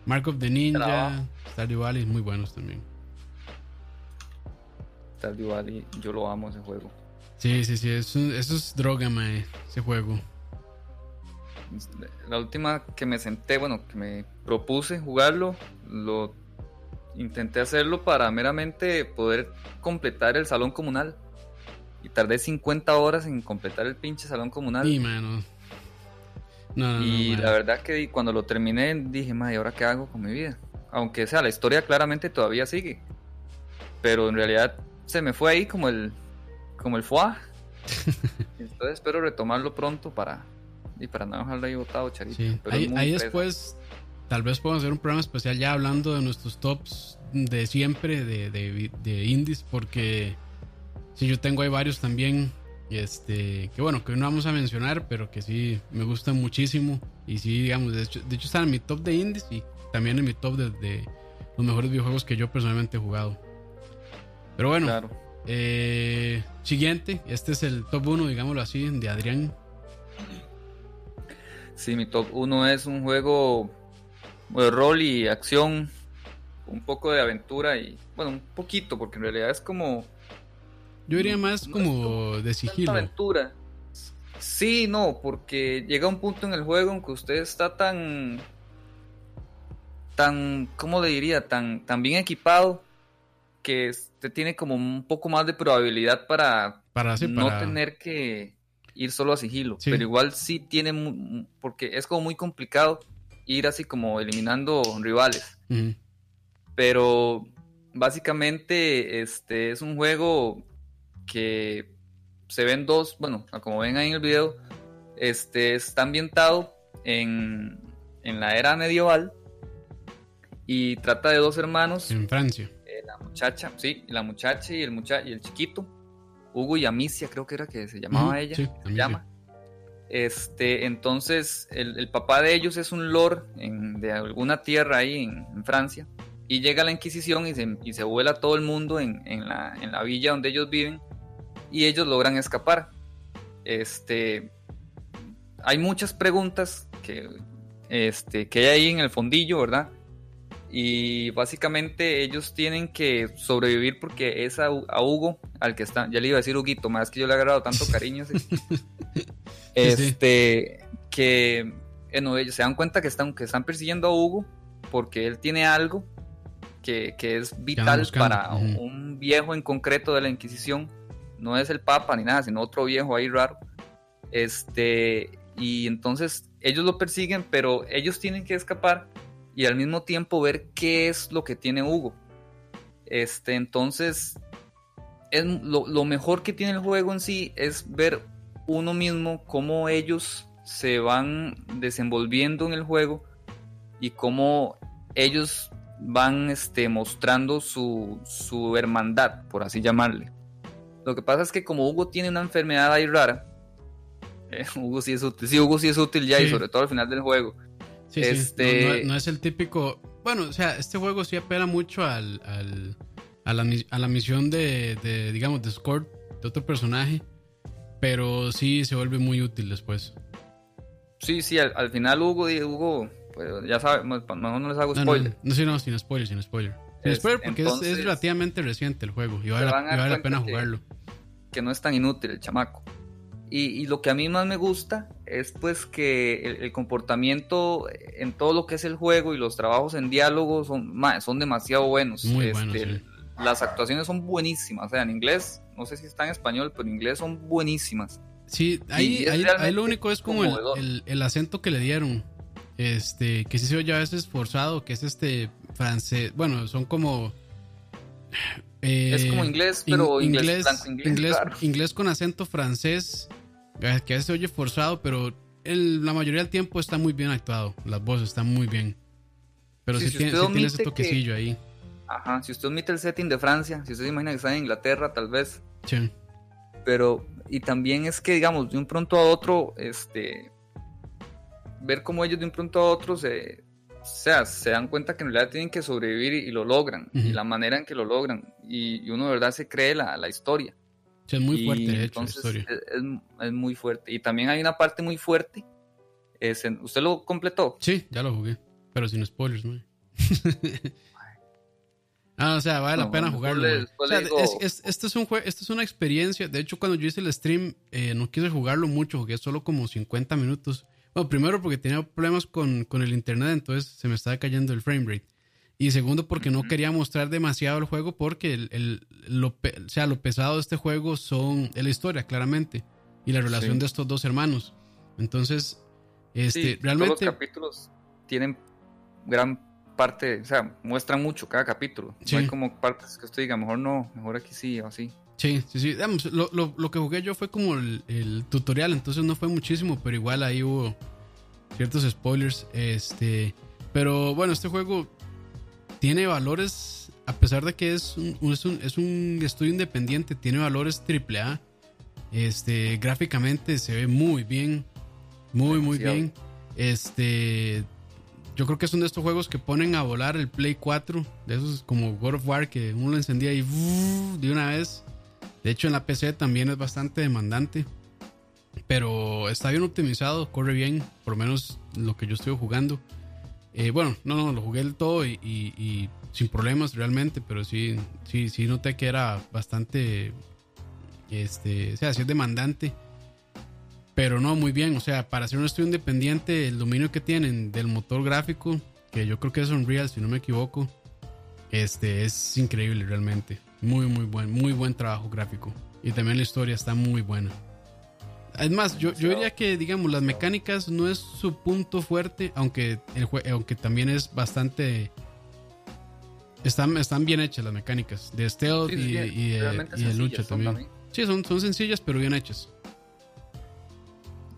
Mark of the Ninja, Stardew Valley, muy buenos también. Stardew Valley, yo lo amo ese juego. Sí, sí, sí, eso, es droga, mae, ese juego. La última que me senté, bueno, que me propuse jugarlo, lo intenté hacerlo para meramente poder completar el salón comunal. Y tardé 50 horas en completar el pinche salón comunal. Y mano y la verdad que cuando lo terminé dije, ¿y ahora qué hago con mi vida? Aunque sea, la historia claramente todavía sigue. Pero en realidad se me fue ahí como el, como el foie. *laughs* Entonces espero retomarlo pronto para, y para no dejarlo ahí botado, Charito. ahí, después tal vez podemos hacer un programa especial ya hablando de nuestros tops de siempre de, de, de indies porque si yo tengo ahí varios también este, que bueno, que no vamos a mencionar, pero que sí me gustan muchísimo. Y sí, digamos, de hecho, de hecho están en mi top de indies y también en mi top de, los mejores videojuegos que yo personalmente he jugado. Pero bueno, eh, siguiente, este es el top 1, digámoslo así, de Adrián. Sí, mi top 1 es un juego de rol y acción, un poco de aventura y, bueno, un poquito, porque en realidad es como yo diría más como de sigilo. aventura. Sí, no, porque llega un punto en el juego en que usted está tan. tan. ¿cómo le diría? Tan, tan bien equipado que usted tiene como un poco más de probabilidad para, para no tener que ir solo a sigilo. Pero igual sí tiene. porque es como muy complicado ir así como eliminando rivales. Pero básicamente este es un juego que se ven dos, bueno, como ven ahí en el video, este está ambientado en, en la era medieval y trata de dos hermanos. En Francia. Eh, la muchacha, sí, la muchacha y el, mucha y el chiquito. Hugo y Amicia, creo que era que se llamaba ella. se llama. Este, entonces, el, papá de ellos es un lord de alguna tierra ahí en, Francia. Y llega la Inquisición y se, y se vuela todo el mundo en, en, la, en la villa donde ellos viven y ellos logran escapar. Este, hay muchas preguntas que, este, que hay ahí en el fondillo, ¿verdad? Y básicamente ellos tienen que sobrevivir porque es a, Hugo, al que está, ya le iba a decir Huguito, más que yo le he agarrado tanto cariño. *laughs* este, que bueno, ellos se dan cuenta que están, que están persiguiendo a Hugo porque él tiene algo que, es vital para un viejo en concreto de la Inquisición no es el Papa ni nada, sino otro viejo ahí raro. Este, y entonces ellos lo persiguen, pero ellos tienen que escapar y al mismo tiempo ver qué es lo que tiene Hugo. Este, entonces, es lo, mejor que tiene el juego en sí es ver uno mismo cómo ellos se van desenvolviendo en el juego y cómo ellos van este, mostrando su, su hermandad, por así llamarle. Lo que pasa es que como Hugo tiene una enfermedad ahí rara, eh, Hugo sí es útil, sí, Hugo sí es útil ya y sobre todo al final del juego. Sí, este... No, es el típico, bueno, o sea, este juego sí apela mucho al, a, la, misión de, digamos, de escort de otro personaje. pero sí se vuelve muy útil después. Sí, sí, al, final Hugo, Hugo pues ya sabes, mejor no les hago spoiler. No, no, no, sin spoiler, sin spoiler. Sin spoiler porque es, relativamente reciente el juego y vale, la, pena jugarlo. Que no es tan inútil el chamaco. Y, lo que a mí más me gusta es pues que el, comportamiento en todo lo que es el juego y los trabajos en diálogo son, son demasiado buenos. Muy buenos este, Las actuaciones son buenísimas. O sea, en inglés, no sé si está en español, pero en inglés son buenísimas. Sí, ahí, ahí, lo único es como el, el, acento que le dieron. Este, que sí se oye a veces forzado, que es este francés. Bueno, son como. Es como inglés, pero inglés, inglés, inglés, con acento francés, eh, que a veces se oye forzado, pero la mayoría del tiempo está muy bien actuado. Las voces están muy bien. Pero si tiene, ese toquecillo ahí. Ajá, si usted omite el setting de Francia, si usted se imagina que está en Inglaterra, tal vez. Sí. Pero, y también es que, digamos, de un pronto a otro, este, ver cómo ellos de un pronto a otro se, sea, se dan cuenta que en realidad tienen que sobrevivir y, lo logran, y la manera en que lo logran, y, uno de verdad se cree la, la historia. es muy fuerte, hecho, la historia. Es, muy fuerte. Y también hay una parte muy fuerte. Es ¿Usted lo completó? Sí, ya lo jugué, pero sin spoilers, ¿no? *laughs* Ah, o sea, vale la pena jugarlo. esto es un esto es una experiencia. De hecho, cuando yo hice el stream, eh, no quise jugarlo mucho, jugué solo como 50 minutos. Bueno, primero porque tenía problemas con, el internet, entonces se me estaba cayendo el frame rate. Y segundo porque no quería mostrar demasiado el juego porque el, lo, sea, lo pesado de este juego son la historia, claramente. Y la relación de estos dos hermanos. Entonces, este, realmente... Todos los capítulos tienen gran parte, o sea, muestran mucho cada capítulo. No hay como partes que usted diga, mejor no, mejor aquí sí o así. Sí, sí, sí. lo, lo, lo, que jugué yo fue como el, tutorial, entonces no fue muchísimo, pero igual ahí hubo ciertos spoilers. Este, pero bueno, este juego tiene valores, a pesar de que es un, es un, es un estudio independiente, tiene valores AAA. Este, gráficamente se ve muy bien, muy, muy bien. Este, yo creo que es uno de estos juegos que ponen a volar el Play 4, de esos como God of War, que uno lo encendía y de una vez de hecho, en la PC también es bastante demandante. Pero está bien optimizado, corre bien, por lo menos lo que yo estoy jugando. Eh, bueno, no, no, lo jugué del todo y, sin problemas realmente, pero sí, sí, sí noté que era bastante, este, o sea, sí es demandante. Pero no, muy bien, o sea, para hacer un estudio independiente, el dominio que tienen del motor gráfico, que yo creo que es Unreal, si no me equivoco, este, es increíble realmente. Muy, muy buen, muy buen trabajo gráfico. Y también la historia está muy buena. Además, yo, yo diría que, digamos, las mecánicas no es su punto fuerte, aunque, el aunque también es bastante... Están, están bien hechas las mecánicas de stealth y, de, lucha también. Sí, son, son sencillas pero bien hechas.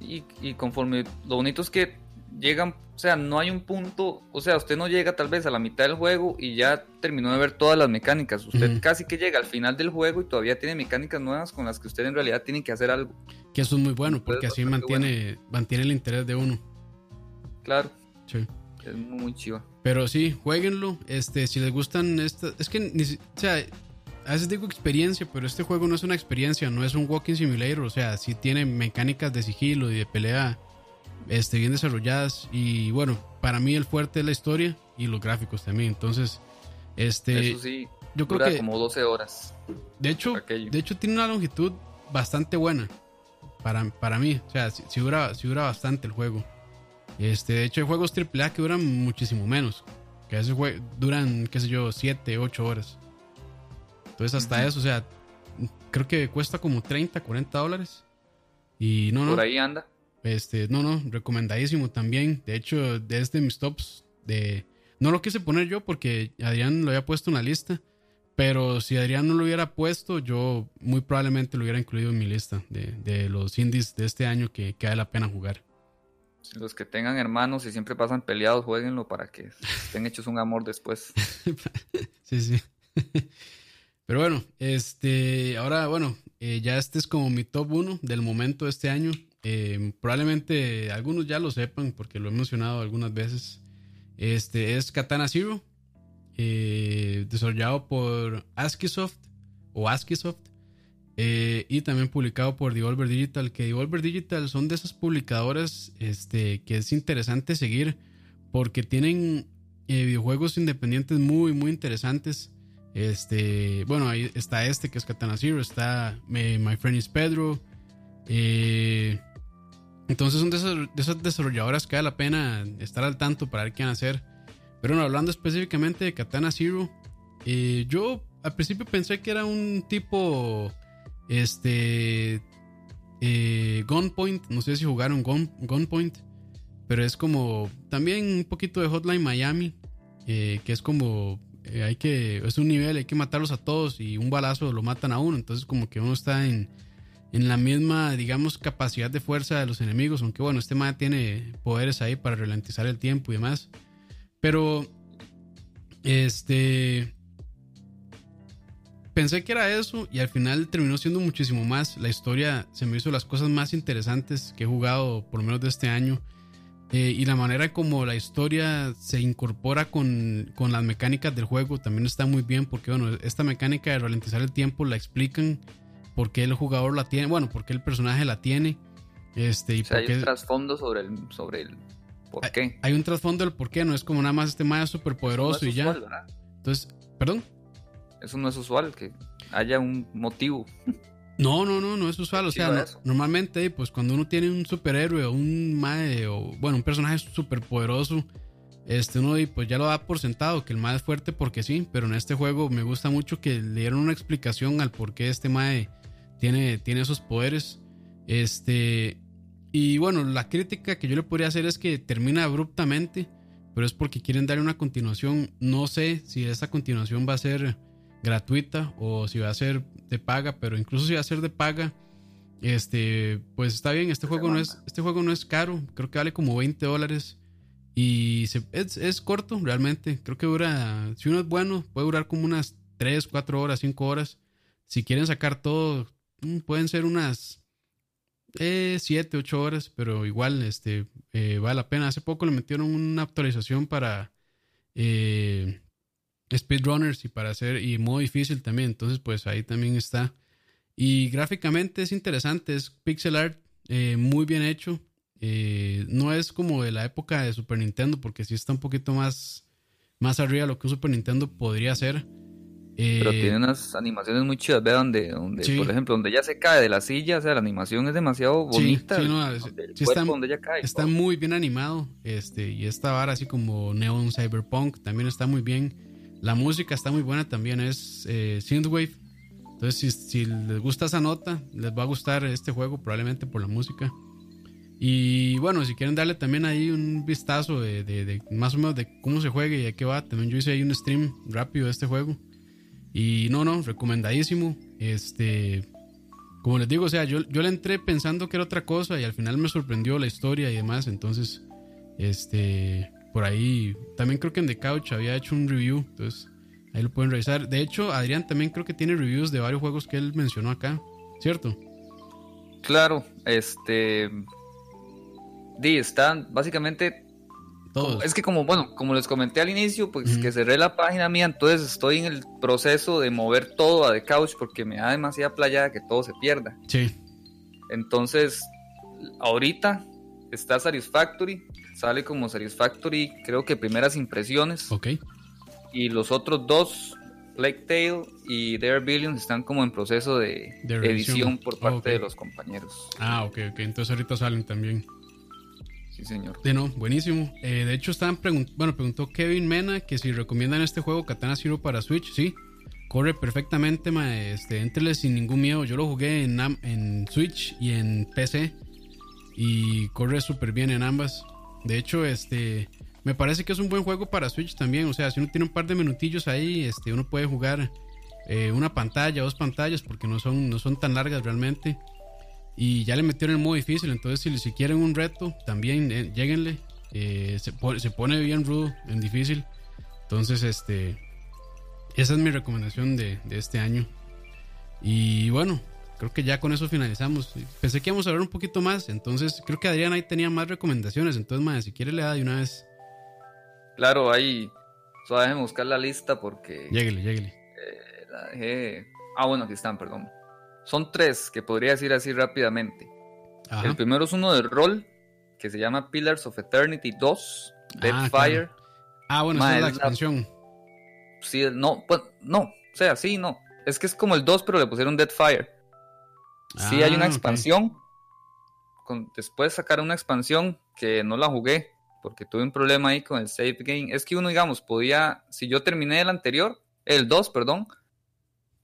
Y, y conforme... Lo bonito es que llegan, o sea, no hay un punto, o sea, usted no llega tal vez a la mitad del juego y ya terminó de ver todas las mecánicas. Usted casi que llega al final del juego y todavía tiene mecánicas nuevas con las que usted en realidad tiene que hacer algo. Que eso es muy bueno, porque así mantiene, mantiene el interés de uno. Claro. Sí. Es muy chido. Pero sí, jueguenlo. Este, si les gustan estas. Es que ni, o sea, a veces digo experiencia, pero este juego no es una experiencia, no es un walking simulator. O sea, sí tiene mecánicas de sigilo y de pelea este, bien desarrolladas. Y bueno, para mí el fuerte es la historia y los gráficos también. Entonces, este. Eso sí, yo creo que. como 12 horas. De hecho, de hecho, tiene una longitud bastante buena. Para, para mí. O sea, si, dura, si dura bastante el juego. Este, de hecho, hay juegos AAA que duran muchísimo menos. Que a veces duran, qué sé yo, 7, 8 horas. Entonces, hasta eso, o sea, creo que cuesta como 30, 40 dólares. Y no, no. Por ahí anda. Este, no, no, recomendadísimo también. De hecho, desde mis tops de... No lo quise poner yo porque Adrián lo había puesto en la lista. Pero si Adrián no lo hubiera puesto, yo muy probablemente lo hubiera incluido en mi lista de, los indies de este año que, que vale la pena jugar. Los que tengan hermanos y siempre pasan peleados, jueguenlo para que estén hechos un amor después. *laughs* sí, sí. Pero bueno, este, ahora, bueno, eh, ya este es como mi top 1 del momento de este año. Eh, probablemente algunos ya lo sepan porque lo he mencionado algunas veces. Este es Katana Zero, eh, desarrollado por ASCIIsoft o ASCIIsoft. Eh, y también publicado por Devolver Digital, que Devolver Digital son de esas publicadoras este, que es interesante seguir porque tienen eh, videojuegos independientes muy, muy interesantes. Este, bueno, ahí está este que es Katana Zero, está My Friend is Pedro. Entonces son de esas, desarrolladoras que vale la pena estar al tanto para ver qué van a hacer. Pero bueno, hablando específicamente de Katana Zero, yo al principio pensé que era un tipo este. Eh, Gunpoint. No sé si jugaron Gunpoint. Pero es como. También un poquito de Hotline Miami. Eh, que es como. Eh, hay que. Es un nivel, hay que matarlos a todos. Y un balazo lo matan a uno. Entonces, como que uno está en. En la misma, digamos, capacidad de fuerza de los enemigos. Aunque bueno, este man tiene poderes ahí para ralentizar el tiempo y demás. Pero. Este pensé que era eso y al final terminó siendo muchísimo más. La historia se me hizo las cosas más interesantes que he jugado por lo menos de este año. Eh, y la manera como la historia se incorpora con, con, las mecánicas del juego también está muy bien porque bueno, esta mecánica de ralentizar el tiempo la explican por qué el jugador la tiene, bueno, por qué el personaje la tiene. Este, y hay un trasfondo sobre el, sobre el por qué. Hay, un trasfondo del por qué, no es como nada más este más súper poderoso y ya. Entonces, perdón. Eso no es usual, que haya un motivo. *laughs* No, no, no, no es usual. O sea, normalmente, pues cuando uno tiene un superhéroe o un mae, o bueno, un personaje súper poderoso, este uno pues ya lo da por sentado que el mae es fuerte porque sí, pero en este juego me gusta mucho que le dieron una explicación al por qué este mae tiene, tiene esos poderes. Este, y bueno, la crítica que yo le podría hacer es que termina abruptamente, pero es porque quieren darle una continuación. No sé si esa continuación va a ser gratuita o si va a ser de paga, pero incluso si va a ser de paga, este, pues está bien, este juego no es, este juego no es caro, creo que vale como 20 dólares y es, corto realmente, creo que dura, si uno es bueno, puede durar como unas 3, 4 horas, 5 horas, si quieren sacar todo, pueden ser unas 7, 8 horas, pero igual este, eh, vale la pena. Hace poco le metieron una actualización para... Eh, speedrunners y para hacer y modo difícil también. Entonces, pues ahí también está. Y gráficamente es interesante, es pixel art eh, muy bien hecho. Eh, no es como de la época de Super Nintendo, porque sí está un poquito más, más arriba de lo que un Super Nintendo podría ser. Pero eh, tiene unas animaciones muy chidas, ve donde, donde por ejemplo, donde ya se cae de la silla, o sea, la animación es demasiado bonita. Sí, no, está, donde ella cae, está muy bien animado, este, y esta vara así como Neon Cyberpunk también está muy bien. La música está muy buena también, es eh, Synthwave. Entonces, si, les gusta esa nota, les va a gustar este juego probablemente por la música. Y bueno, si quieren darle también ahí un vistazo de, más o menos de cómo se juega y de qué va, también yo hice ahí un stream rápido de este juego. Y no, no, recomendadísimo. Este, como les digo, o sea, yo, yo le entré pensando que era otra cosa y al final me sorprendió la historia y demás. Entonces, este, por ahí, también creo que en The Couch había hecho un review, entonces ahí lo pueden revisar. De hecho, Adrián también creo que tiene reviews de varios juegos que él mencionó acá, ¿cierto? Claro, este... Di, están básicamente... Todos. Es que como, bueno, como les comenté al inicio, pues que cerré la página mía, entonces estoy en el proceso de mover todo a The Couch porque me da demasiada playa que todo se pierda. Sí. Entonces, ahorita está Satisfactory, sale como Satisfactory, creo que primeras impresiones. Ok. Y los otros dos, Plague Tale y Dare Billions, están como en proceso de, edición por parte de los compañeros. Ah, ok, ok. Entonces ahorita salen también. Sí, señor. De no, buenísimo. Eh, de hecho, estaban preguntando, bueno, preguntó Kevin Mena que si recomiendan este juego Katana Zero para Switch. Sí, corre perfectamente, ma, este, entrele sin ningún miedo. Yo lo jugué en, en Switch y en PC y corre súper bien en ambas. De hecho, este, me parece que es un buen juego para Switch también. O sea, si uno tiene un par de minutillos ahí, este, uno puede jugar eh, una pantalla, dos pantallas, porque no son, no son tan largas realmente. Y ya le metieron el modo difícil, entonces si, si quieren un reto, también eh, lleguenle. Eh, se, se, pone bien rudo en difícil. Entonces, este, esa es mi recomendación de, de este año. Y bueno, creo que ya con eso finalizamos. Pensé que íbamos a hablar un poquito más, entonces creo que Adrián ahí tenía más recomendaciones. Entonces, madre, si quiere le da de una vez. Claro, ahí. Solo buscar la lista porque. Lléguele, lléguele. Eh, Ah, bueno, aquí están, perdón. Son tres que podría decir así rápidamente. Ajá. El primero es uno de rol que se llama Pillars of Eternity 2, Dead Ah, Fire. Ah, bueno, esa es la expansión. Sí, no, pues, no, o sea, sí, no. Es que es como el 2, pero le pusieron Dead Fire. Sí, hay Ah, una ok. expansión. Con, después sacaron una expansión que no la jugué porque tuve un problema ahí con el save game. Es que uno, digamos, podía, si yo terminé el anterior, el 2, perdón,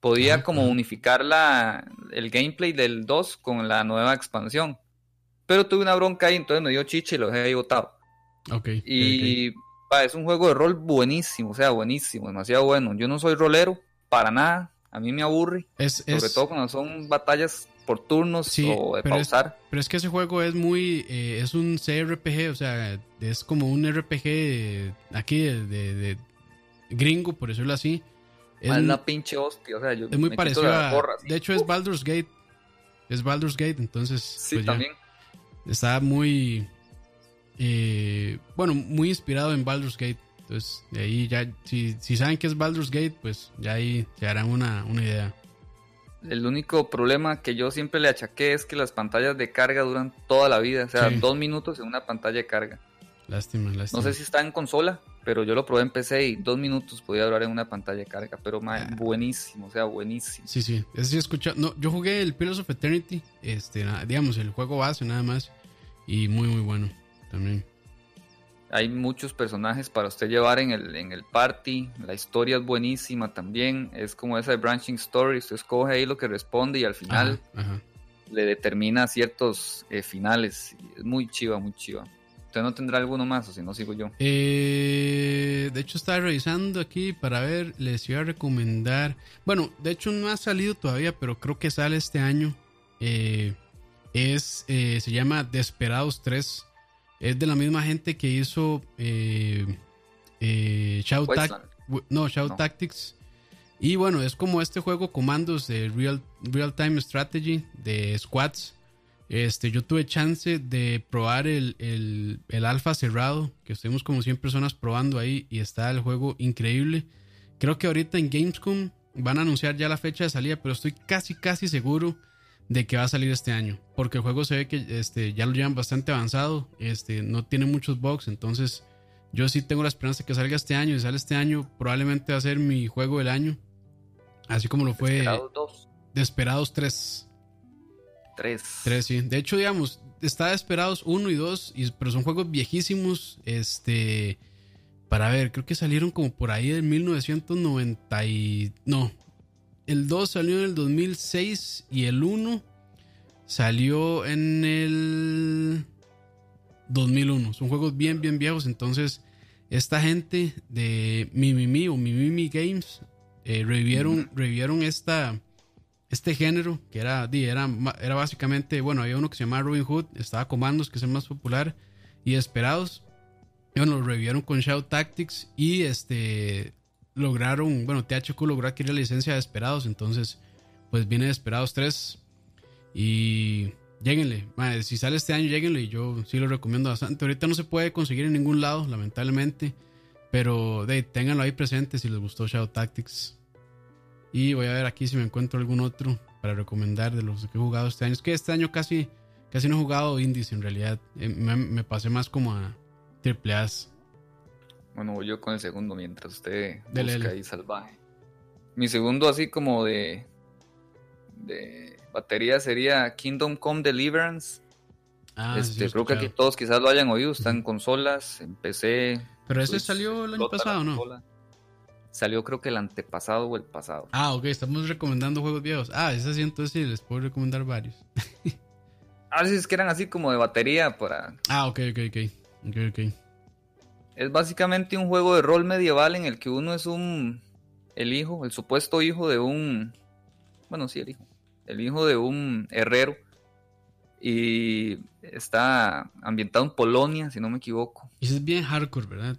podía como unificar la, el gameplay del 2 con la nueva expansión. Pero tuve una bronca ahí, entonces me dio chiche y lo dejé ahí botado. Ok. Y pa, es un juego de rol buenísimo, o sea, buenísimo, demasiado bueno. Yo no soy rolero, para nada. A mí me aburre, Es, sobre es- todo cuando son batallas por turnos Sí, o de pero es- pausar. Pero es que ese juego es muy. eh, es un CRPG, o sea, es como un RPG aquí de, de- de gringo, por decirlo así. Es, la pinche hostia, o sea, yo es muy me parecido la a. De hecho, es Baldur's Gate. Es Baldur's Gate, entonces. Sí, pues también. Está muy. eh, bueno, muy inspirado en Baldur's Gate. Entonces, de ahí ya. Si, si saben que es Baldur's Gate, pues ya ahí se harán una, una idea. El único problema que yo siempre le achaqué es que las pantallas de carga duran toda la vida, o sea, Sí. dos minutos en una pantalla de carga. Lástima, lástima. No sé si está en consola, pero yo lo probé en PC y dos minutos podía durar en una pantalla de carga, pero mae, Ah. buenísimo, o sea, buenísimo. Sí, sí, ese sí. No, yo jugué el Pillars of Eternity, este, digamos, el juego base nada más. Y muy, muy bueno también. Hay muchos personajes para usted llevar en el, en el party. La historia es buenísima también. Es como esa de Branching Story. Usted escoge ahí lo que responde y al final Ajá, ajá. le determina ciertos eh, finales. Es muy chiva, muy chiva. Usted no tendrá alguno más o si no sigo yo. Eh, de hecho, estaba revisando aquí para ver, les iba a recomendar. Bueno, de hecho, no ha salido todavía, pero creo que sale este año. Eh, es, eh, se llama Desperados 3. Es de la misma gente que hizo Shout No, Shout No. Tactics. Y bueno, es como este juego comandos de Real, Real Time Strategy de squads. Este, yo tuve chance de probar el, el, el alfa cerrado, que estuvimos como 100 personas probando ahí y está el juego increíble. Creo que ahorita en Gamescom van a anunciar ya la fecha de salida, pero estoy casi, casi seguro de que va a salir este año, porque el juego se ve que este, ya lo llevan bastante avanzado, este, no tiene muchos bugs, entonces yo sí tengo la esperanza de que salga este año, y sale este año, probablemente va a ser mi juego del año, así como lo fue Desperados dos, Desperados 3. Tres. 3, sí. De hecho, digamos, está Desperados 1 y 2, y, pero son juegos viejísimos. Este. Para ver, creo que salieron como por ahí en 1990. Y, no. El 2 salió en el 2006 y el 1 salió en el 2001. Son juegos bien, bien viejos. Entonces, esta gente de Mimimi o Mimimi Games eh, revivieron, revivieron esta este género, que era, era, básicamente, bueno, había uno que se llamaba Robin Hood, estaba Comandos, que es el más popular, y Esperados. Y bueno, lo revivieron con Shout Tactics y este lograron, bueno, THQ logró adquirir la licencia de Esperados, entonces, pues viene Esperados 3 y lléguenle, madre, si sale este año, lléguenle y yo sí lo recomiendo bastante. Ahorita no se puede conseguir en ningún lado, lamentablemente, pero de, ahí presente si les gustó Shout Tactics. Y voy a ver aquí si me encuentro algún otro para recomendar de los que he jugado este año. Es que este año casi, casi no he jugado indies en realidad. Eh, Me, me pasé más como a triple A's. Bueno, voy yo con el segundo mientras usted Dele, busca ahí salvaje. Mi segundo así como de de batería sería Kingdom Come Deliverance. Ah, sí, este, he creo que aquí todos quizás lo hayan oído, está en consolas, en PC. Pero ese salió el año pasado, ¿no? consola. Salió creo que el antepasado o el pasado. Ah, ok, estamos recomendando juegos viejos. Ah, ese sí, entonces sí, les puedo recomendar varios. *laughs* A veces que eran así como de batería para... Ah, ok, ok, ok. Ok, ok. Es básicamente un juego de rol medieval en el que uno es un... El hijo, el supuesto hijo de un... Bueno, sí, el hijo. El hijo de un herrero. Y está ambientado en Polonia, si no me equivoco. Y ese es bien hardcore, ¿verdad?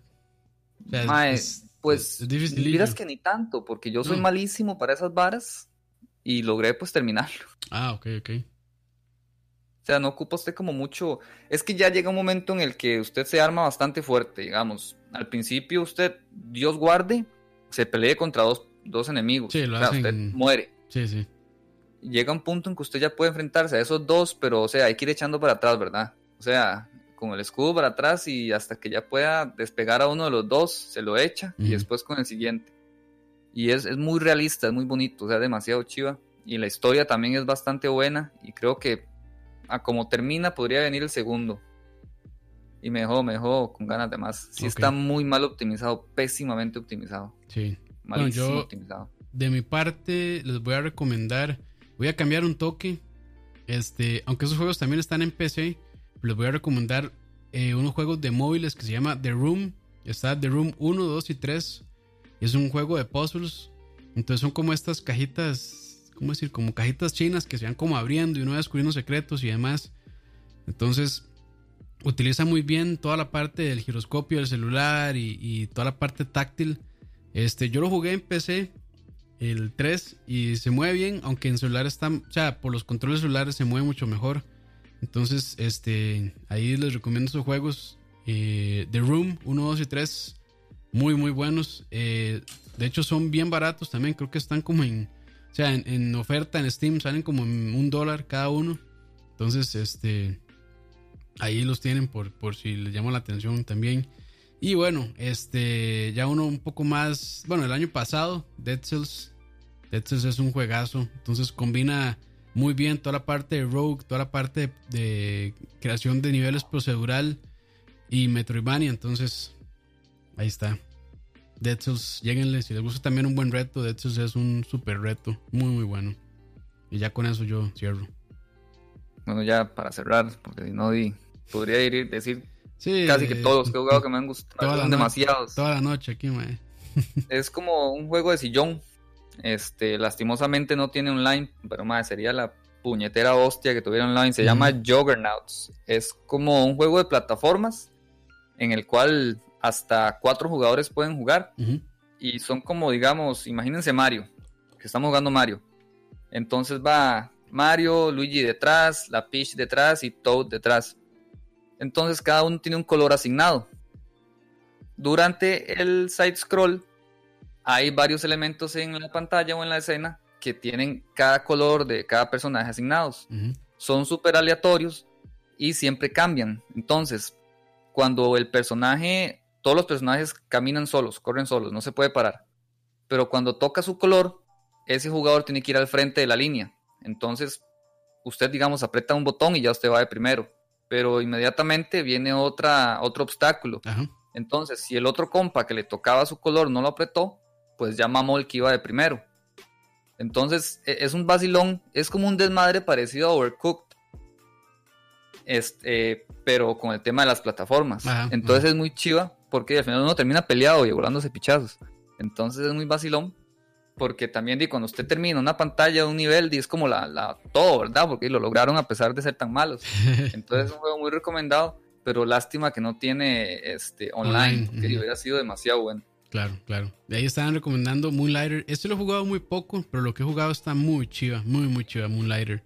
O sea, es- Mae, es- pues, es miras que ni tanto, porque yo soy No. malísimo para esas varas y logré pues terminarlo. Ah, ok, ok. O sea, no ocupa usted como mucho. Es que ya llega un momento en el que usted se arma bastante fuerte, digamos. Al principio usted, Dios guarde, se pelee contra dos, dos enemigos. Sí, lo o sea, hacen- usted muere. Sí, sí. llega un punto en que usted ya puede enfrentarse a esos dos, pero o sea, hay que ir echando para atrás, ¿verdad? O sea, con el escudo para atrás y hasta que ya pueda despegar a uno de los dos, se lo echa y después con el siguiente. Y es, es, muy realista, es muy bonito, o sea, demasiado chiva. Y la historia también es bastante buena y creo que a como termina podría venir el segundo. Y me dejó, me dejó con ganas de más. Sí está muy mal optimizado, pésimamente optimizado. Sí. Malísimo optimizado. De mi parte, les voy a recomendar, voy a cambiar un toque. Este, aunque esos juegos también están en PC, les voy a recomendar eh, unos juegos de móviles que se llama The Room. Está The Room 1, 2 y 3. Es un juego de puzzles. Entonces son como estas cajitas, ¿cómo decir? Como cajitas chinas que se van como abriendo y uno va descubriendo secretos y demás. Entonces utiliza muy bien toda la parte del giroscopio del celular y, toda la parte táctil. Este, yo lo jugué en PC, el 3, y se mueve bien, aunque en celular está, o sea, por los controles celulares se mueve mucho mejor. Entonces, este, ahí les recomiendo esos juegos. Eh, The Room 1, 2 y 3, muy, muy buenos. Eh, de hecho, son bien baratos también. Creo que están como en, o sea, en, oferta en Steam, salen como en un dólar cada uno. Entonces, este, ahí los tienen por, por si les llama la atención también. Y bueno, este, ya uno un poco más, bueno, el año pasado, Dead Cells. Dead Cells es un juegazo. Entonces combina muy bien toda la parte de Rogue, toda la parte de, creación de niveles procedural y Metroidvania. Entonces, ahí está. Dead Cells, lleguenle. Si les gusta también un buen reto, Dead Cells es un super reto. Muy, muy bueno. Y ya con eso yo cierro. Bueno, ya para cerrar, porque si no podría ir decir casi que todos los que he jugado que me han gustado. Son demasiados. Toda la noche aquí, mae. *laughs* es como un juego de sillón. Este, lastimosamente no tiene online, pero más sería la puñetera hostia que tuviera online. Se llama Juggernauts. Es como un juego de plataformas en el cual hasta cuatro jugadores pueden jugar. Y son como, digamos, imagínense Mario, que estamos jugando Mario. Entonces va Mario, Luigi detrás, la Peach detrás y Toad detrás. Entonces cada uno tiene un color asignado. Durante el side scroll hay varios elementos en la pantalla o en la escena que tienen cada color de cada personaje asignados. Son súper aleatorios y siempre cambian. Entonces, cuando el personaje, todos los personajes caminan solos, corren solos, no se puede parar. Pero cuando toca su color, ese jugador tiene que ir al frente de la línea. Entonces, usted, digamos, aprieta un botón y ya usted va de primero. Pero inmediatamente viene otra, otro obstáculo. Entonces, si el otro compa que le tocaba su color no lo apretó, pues ya mamó el que iba de primero. Entonces e, es un vacilón, es como un desmadre parecido a Overcooked, este, pero con el tema de las plataformas. Entonces es muy chiva porque al final uno termina peleado y volándose pichazos. Entonces es muy vacilón porque también di, cuando usted termina una pantalla de un nivel, di, es como la, la, todo, ¿verdad? Porque lo lograron a pesar de ser tan malos. *laughs* Entonces es un juego muy recomendado, pero lástima que no tiene este online, que hubiera sido demasiado bueno. Claro, claro. De ahí estaban recomendando Moonlighter. Este lo he jugado muy poco, pero lo que he jugado está muy chiva, muy, muy chiva, Moonlighter.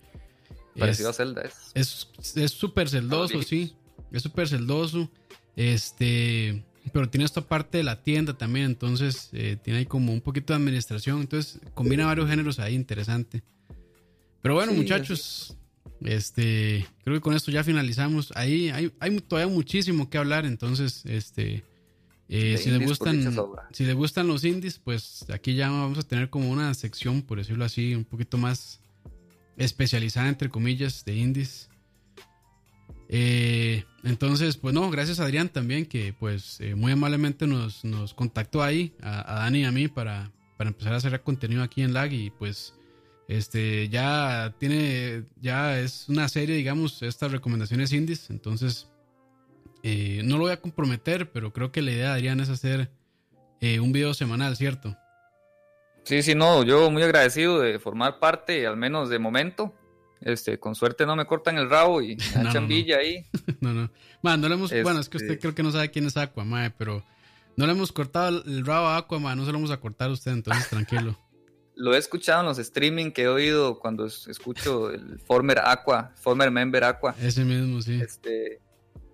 Parecido a Zelda es. Es súper celdoso, sí. Es súper celdoso. Este. Pero tiene esta parte de la tienda también, entonces eh, tiene ahí como un poquito de administración. Entonces combina varios géneros ahí, interesante. Pero bueno, muchachos, este, creo que con esto ya finalizamos. Ahí hay, hay todavía muchísimo que hablar, entonces, este, eh, si, le gustan, si le gustan los indies, pues aquí ya vamos a tener como una sección, por decirlo así, un poquito más especializada, entre comillas, de indies. Eh, entonces, pues no, gracias a Adrián también, que pues eh, muy amablemente nos, nos contactó ahí, a, Dani y a mí, para, para empezar a hacer contenido aquí en Lag y pues este ya tiene, ya es una serie, digamos, estas recomendaciones indies, entonces eh, no lo voy a comprometer, pero creo que la idea de Adrián es hacer eh, un video semanal, ¿cierto? Sí, sí, no, yo muy agradecido de formar parte, al menos de momento. Este, con suerte no me cortan el rabo y me echan villa ahí. no, no. *laughs* no le hemos, bueno, es que usted este creo que no sabe quién es Aqua, mae, pero no le hemos cortado el rabo a Aqua, mae, no se lo vamos a cortar a usted, entonces tranquilo. *laughs* lo he escuchado en los streaming que he oído cuando escucho el Former Aqua, Former Member Aqua. Ese mismo, sí. Este,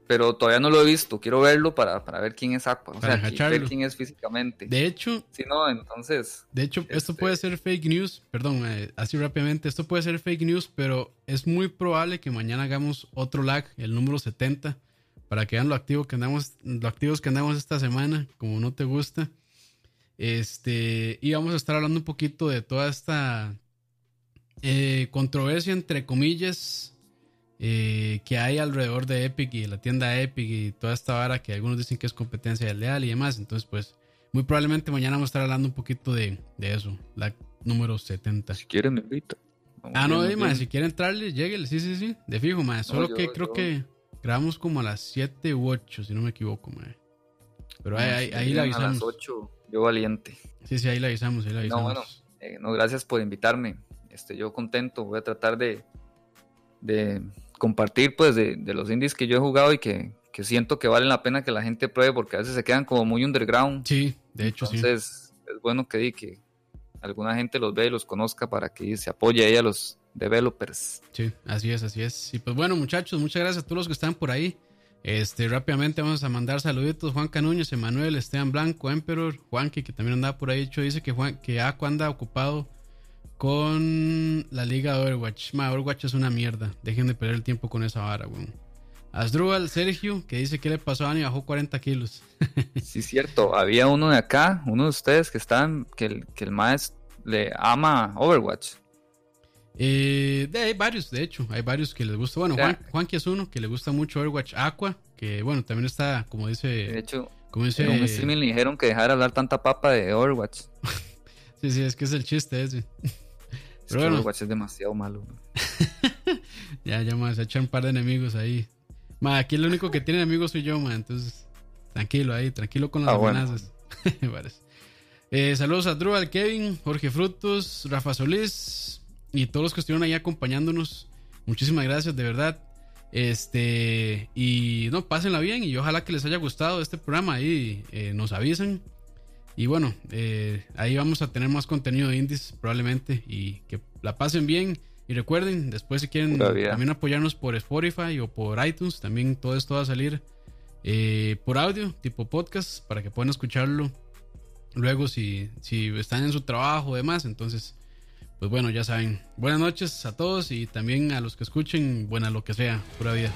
pero todavía no lo he visto. Quiero verlo para, para ver quién es Aqua. O sea, ver quién es físicamente. De hecho, si no, entonces. De hecho, esto puede este ser fake news. Perdón, eh, así rápidamente. Esto puede ser fake news, pero es muy probable que mañana hagamos otro lag, el número 70, para que vean lo activo que andamos, lo activos que andamos esta semana, como no te gusta. Este, y vamos a estar hablando un poquito de toda esta eh, controversia, entre comillas, eh, que hay alrededor de Epic y la tienda Epic y toda esta vara que algunos dicen que es competencia leal y demás. Entonces, pues, muy probablemente mañana vamos a estar hablando un poquito de, eso, la número 70. Si quieren, me invito. ah, no, más, si quieren entrarle, lleguele, sí, sí, sí, de fijo, más. Solo que creo que grabamos como a las 7 u 8, si no me equivoco, más. Pero ahí, ahí, la avisamos. A las 8, yo valiente. Sí, sí, ahí la avisamos, ahí la avisamos. No, bueno, eh, no, gracias por invitarme. Este, yo contento, voy a tratar de, de compartir pues de, los indies que yo he jugado y que, siento que valen la pena que la gente pruebe porque a veces se quedan como muy underground. Sí, de hecho Entonces, es bueno que, que alguna gente los ve y los conozca para que se apoye ahí a los developers. Sí, así es, así es. Y pues bueno, muchachos, muchas gracias a todos los que están por ahí. Este, rápidamente vamos a mandar saluditos. Juan Canuñez, Emanuel, Esteban Blanco, Emperor, Juanqui, que también andaba por ahí. hecho, dice que Juan, que Aqua anda ocupado con la liga de Overwatch. Ma, Overwatch es una mierda. Dejen de perder el tiempo con esa vara, weón. Asdrúbal Sergio, que dice que le pasó a Ani bajó 40 kilos. *laughs* sí, cierto. Había uno de acá, uno de ustedes que están, que el, que el maestro le ama Overwatch. Eh, hay varios, de hecho, hay varios que les gusta. Bueno, Juan, Juanqui es uno que le gusta mucho Overwatch Aqua, que bueno, también está, como dice. De hecho, como dice, en un streaming le dijeron que dejara hablar tanta papa de Overwatch. *laughs* sí, sí, es que es el chiste ese. Pero bueno. Overwatch es demasiado malo. *laughs* ya, ya más, se echan un par de enemigos ahí. Ma, aquí el único que tiene amigos soy yo, ma, entonces tranquilo ahí, tranquilo con las ah, amenazas. *laughs* eh, saludos a Drew, al Kevin, Jorge Frutos, Rafa Solís y todos los que estuvieron ahí acompañándonos. Muchísimas gracias, de verdad. Este, y no, pásenla bien y ojalá que les haya gustado este programa ahí, eh, nos avisan. Y bueno, eh, ahí vamos a tener más contenido de indies probablemente y que la pasen bien. Y recuerden, después si quieren también apoyarnos por Spotify o por iTunes, también todo esto va a salir eh, por audio, tipo podcast, para que puedan escucharlo luego si, si están en su trabajo o demás. Entonces, pues bueno, ya saben. Buenas noches a todos y también a los que escuchen, buena lo que sea, pura vida.